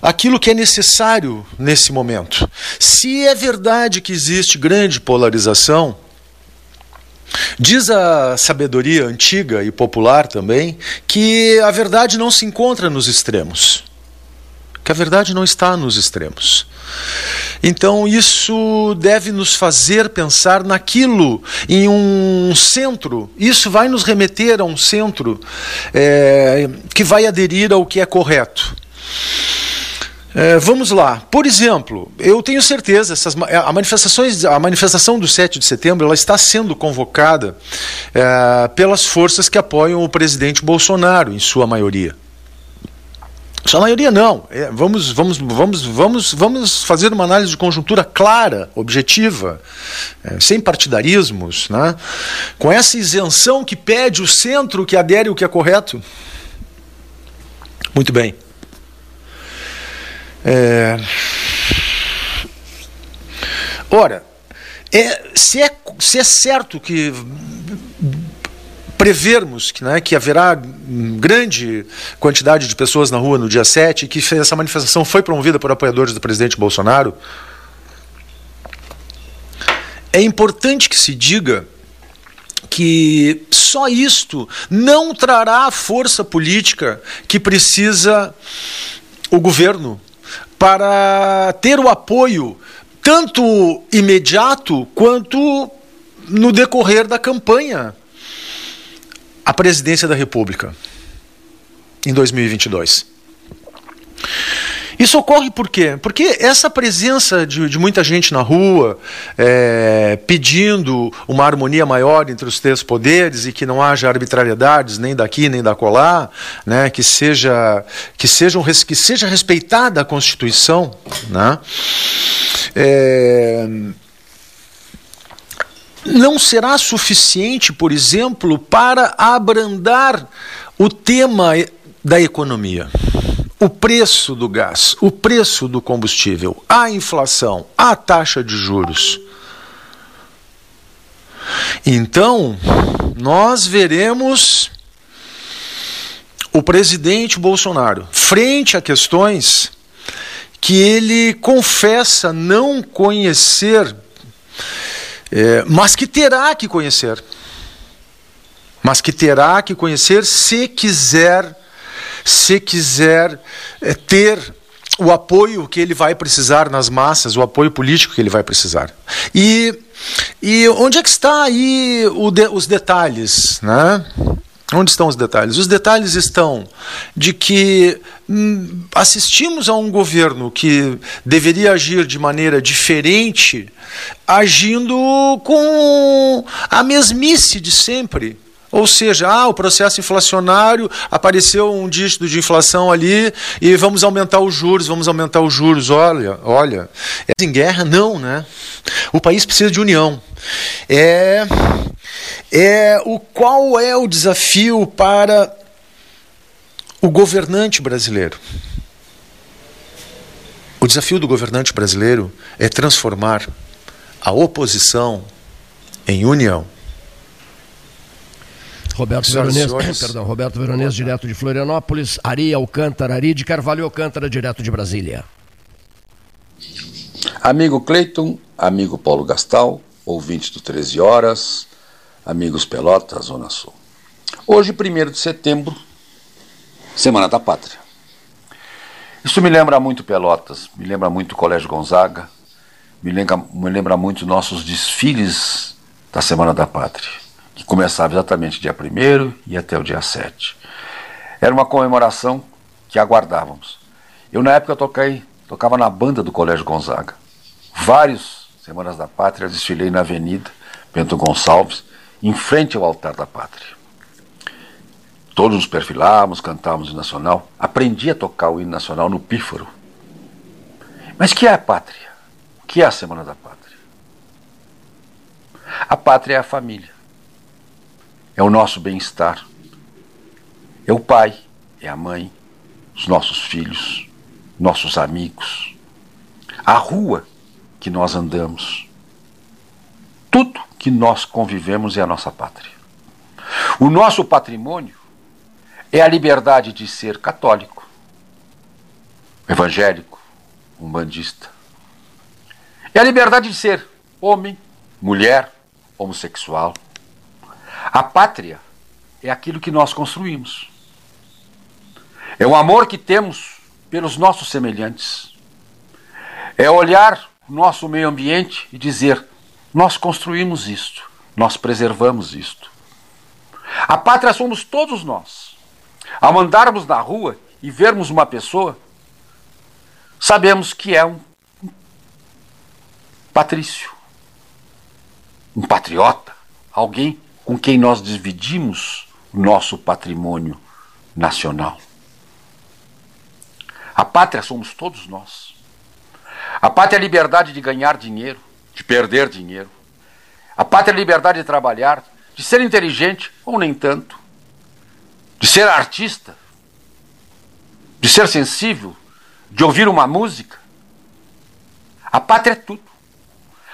aquilo que é necessário nesse momento. Se é verdade que existe grande polarização, Diz a sabedoria antiga e popular também que a verdade não se encontra nos extremos que a verdade não está nos extremos. Então, isso deve nos fazer pensar naquilo, em um centro. Isso vai nos remeter a um centro é, que vai aderir ao que é correto. É, vamos lá. Por exemplo, eu tenho certeza, essas, a, manifestações, a manifestação do 7 de setembro ela está sendo convocada é, pelas forças que apoiam o presidente Bolsonaro, em sua maioria. Sua maioria não. É, vamos, vamos, vamos, vamos, vamos fazer uma análise de conjuntura clara, objetiva, é, sem partidarismos, né? com essa isenção que pede o centro que adere o que é correto. Muito bem. É... Ora, é, se, é, se é certo que prevermos que, né, que haverá grande quantidade de pessoas na rua no dia 7 e que essa manifestação foi promovida por apoiadores do presidente Bolsonaro, é importante que se diga que só isto não trará a força política que precisa o governo para ter o apoio tanto imediato quanto no decorrer da campanha à presidência da República em 2022. Isso ocorre por quê? Porque essa presença de, de muita gente na rua é, pedindo uma harmonia maior entre os três poderes e que não haja arbitrariedades nem daqui nem da colar, né, que, seja, que, sejam, que seja respeitada a Constituição, né, é, não será suficiente, por exemplo, para abrandar o tema da economia o preço do gás, o preço do combustível, a inflação, a taxa de juros. Então, nós veremos o presidente Bolsonaro frente a questões que ele confessa não conhecer, é, mas que terá que conhecer. Mas que terá que conhecer se quiser se quiser é, ter o apoio que ele vai precisar nas massas, o apoio político que ele vai precisar. E, e onde é que está aí de, os detalhes, né? Onde estão os detalhes? Os detalhes estão de que hum, assistimos a um governo que deveria agir de maneira diferente, agindo com a mesmice de sempre ou seja, ah, o processo inflacionário, apareceu um dígito de inflação ali e vamos aumentar os juros, vamos aumentar os juros. Olha, olha, é em guerra? Não, né? O país precisa de união. É, é o qual é o desafio para o governante brasileiro? O desafio do governante brasileiro é transformar a oposição em união. Roberto Veronese, perdão, Roberto Veronese, direto de Florianópolis, Ari Alcântara, Ari de Carvalho Alcântara, direto de Brasília. Amigo Cleiton, amigo Paulo Gastal, ouvinte do 13 Horas, amigos Pelotas, Zona Sul. Hoje, 1 de setembro, Semana da Pátria. Isso me lembra muito Pelotas, me lembra muito o Colégio Gonzaga, me lembra, me lembra muito nossos desfiles da Semana da Pátria que começava exatamente dia 1 e até o dia 7. Era uma comemoração que aguardávamos. Eu, na época, toquei, tocava na banda do Colégio Gonzaga. Vários Semanas da Pátria desfilei na Avenida Bento Gonçalves, em frente ao altar da Pátria. Todos nos perfilávamos, cantávamos o nacional. Aprendi a tocar o hino nacional no pífaro. Mas que é a pátria? O que é a Semana da Pátria? A pátria é a família é o nosso bem-estar. É o pai, é a mãe, os nossos filhos, nossos amigos, a rua que nós andamos. Tudo que nós convivemos é a nossa pátria. O nosso patrimônio é a liberdade de ser católico, evangélico, umbandista. É a liberdade de ser homem, mulher, homossexual. A pátria é aquilo que nós construímos. É o amor que temos pelos nossos semelhantes. É olhar o nosso meio ambiente e dizer: nós construímos isto, nós preservamos isto. A pátria somos todos nós. Ao andarmos na rua e vermos uma pessoa, sabemos que é um patrício, um patriota, alguém com quem nós dividimos o nosso patrimônio nacional. A pátria somos todos nós. A pátria é a liberdade de ganhar dinheiro, de perder dinheiro. A pátria é a liberdade de trabalhar, de ser inteligente ou nem tanto, de ser artista, de ser sensível, de ouvir uma música. A pátria é tudo.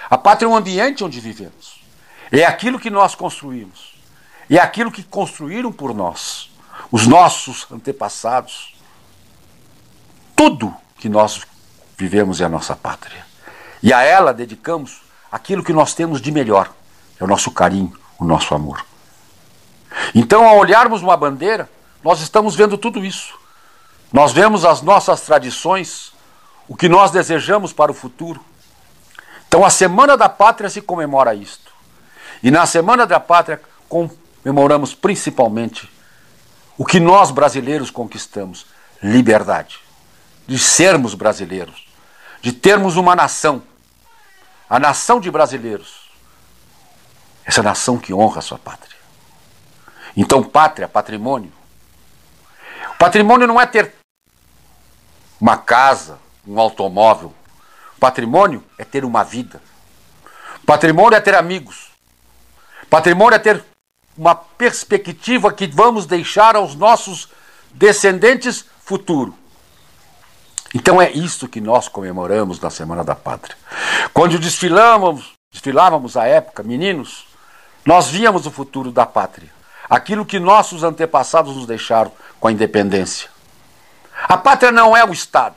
A pátria é um ambiente onde vivemos. É aquilo que nós construímos. É aquilo que construíram por nós, os nossos antepassados. Tudo que nós vivemos é a nossa pátria. E a ela dedicamos aquilo que nós temos de melhor, é o nosso carinho, o nosso amor. Então, ao olharmos uma bandeira, nós estamos vendo tudo isso. Nós vemos as nossas tradições, o que nós desejamos para o futuro. Então, a Semana da Pátria se comemora isto. E na Semana da Pátria comemoramos principalmente o que nós brasileiros conquistamos: liberdade, de sermos brasileiros, de termos uma nação, a nação de brasileiros, essa nação que honra a sua pátria. Então, pátria, patrimônio. Patrimônio não é ter uma casa, um automóvel. Patrimônio é ter uma vida. Patrimônio é ter amigos. Patrimônio é ter uma perspectiva que vamos deixar aos nossos descendentes futuro. Então é isso que nós comemoramos na Semana da Pátria. Quando desfilamos, desfilávamos à época, meninos, nós víamos o futuro da pátria aquilo que nossos antepassados nos deixaram com a independência. A pátria não é o Estado,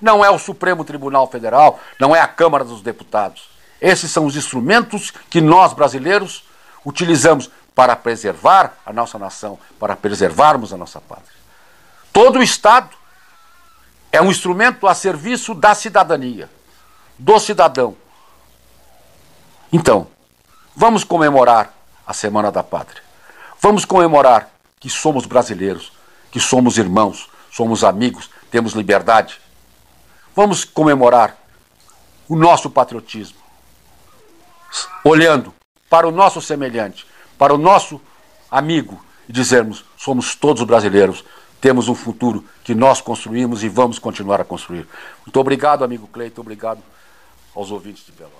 não é o Supremo Tribunal Federal, não é a Câmara dos Deputados. Esses são os instrumentos que nós brasileiros utilizamos para preservar a nossa nação, para preservarmos a nossa pátria. Todo o Estado é um instrumento a serviço da cidadania, do cidadão. Então, vamos comemorar a Semana da Pátria. Vamos comemorar que somos brasileiros, que somos irmãos, somos amigos, temos liberdade. Vamos comemorar o nosso patriotismo, olhando para o nosso semelhante, para o nosso amigo e dizermos: somos todos brasileiros, temos um futuro que nós construímos e vamos continuar a construir. Muito obrigado, amigo Cleiton, obrigado aos ouvintes de Pelotas.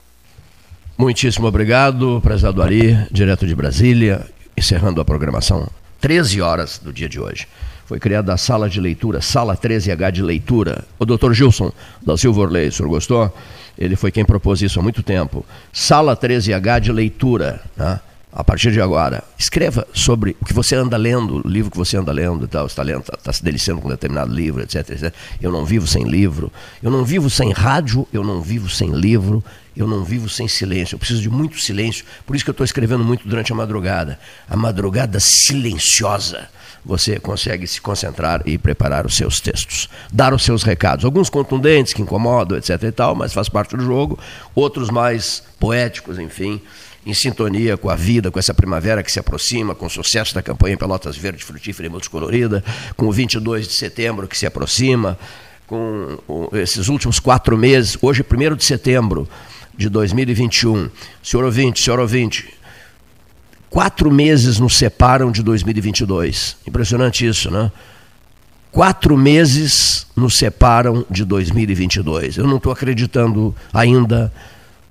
Muitíssimo obrigado, prezado Ari, direto de Brasília encerrando a programação, 13 horas do dia de hoje. Foi criada a sala de leitura, sala 13H de leitura. O doutor Gilson da Silva Orley, o senhor gostou? Ele foi quem propôs isso há muito tempo. Sala 13H de leitura. Né? a partir de agora, escreva sobre o que você anda lendo, o livro que você anda lendo e tal, está lendo, está, tá se deliciando com um determinado livro, etc, etc. Eu não vivo sem livro, eu não vivo sem rádio, eu não vivo sem livro, eu não vivo sem silêncio. Eu preciso de muito silêncio, por isso que eu estou escrevendo muito durante a madrugada. A madrugada silenciosa. Você consegue se concentrar e preparar os seus textos, dar os seus recados, alguns contundentes que incomodam, etc e tal, mas faz parte do jogo, outros mais poéticos, enfim em sintonia com a vida, com essa primavera que se aproxima, com o sucesso da campanha Pelotas Verde, Frutífera e Multicolorida, com o 22 de setembro que se aproxima, com esses últimos quatro meses, hoje, 1 de setembro de 2021. Senhor ouvinte, senhor ouvinte, quatro meses nos separam de 2022. Impressionante isso, né? Quatro meses nos separam de 2022. Eu não estou acreditando ainda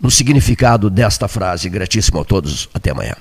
no significado desta frase. Gratíssimo a todos. Até amanhã.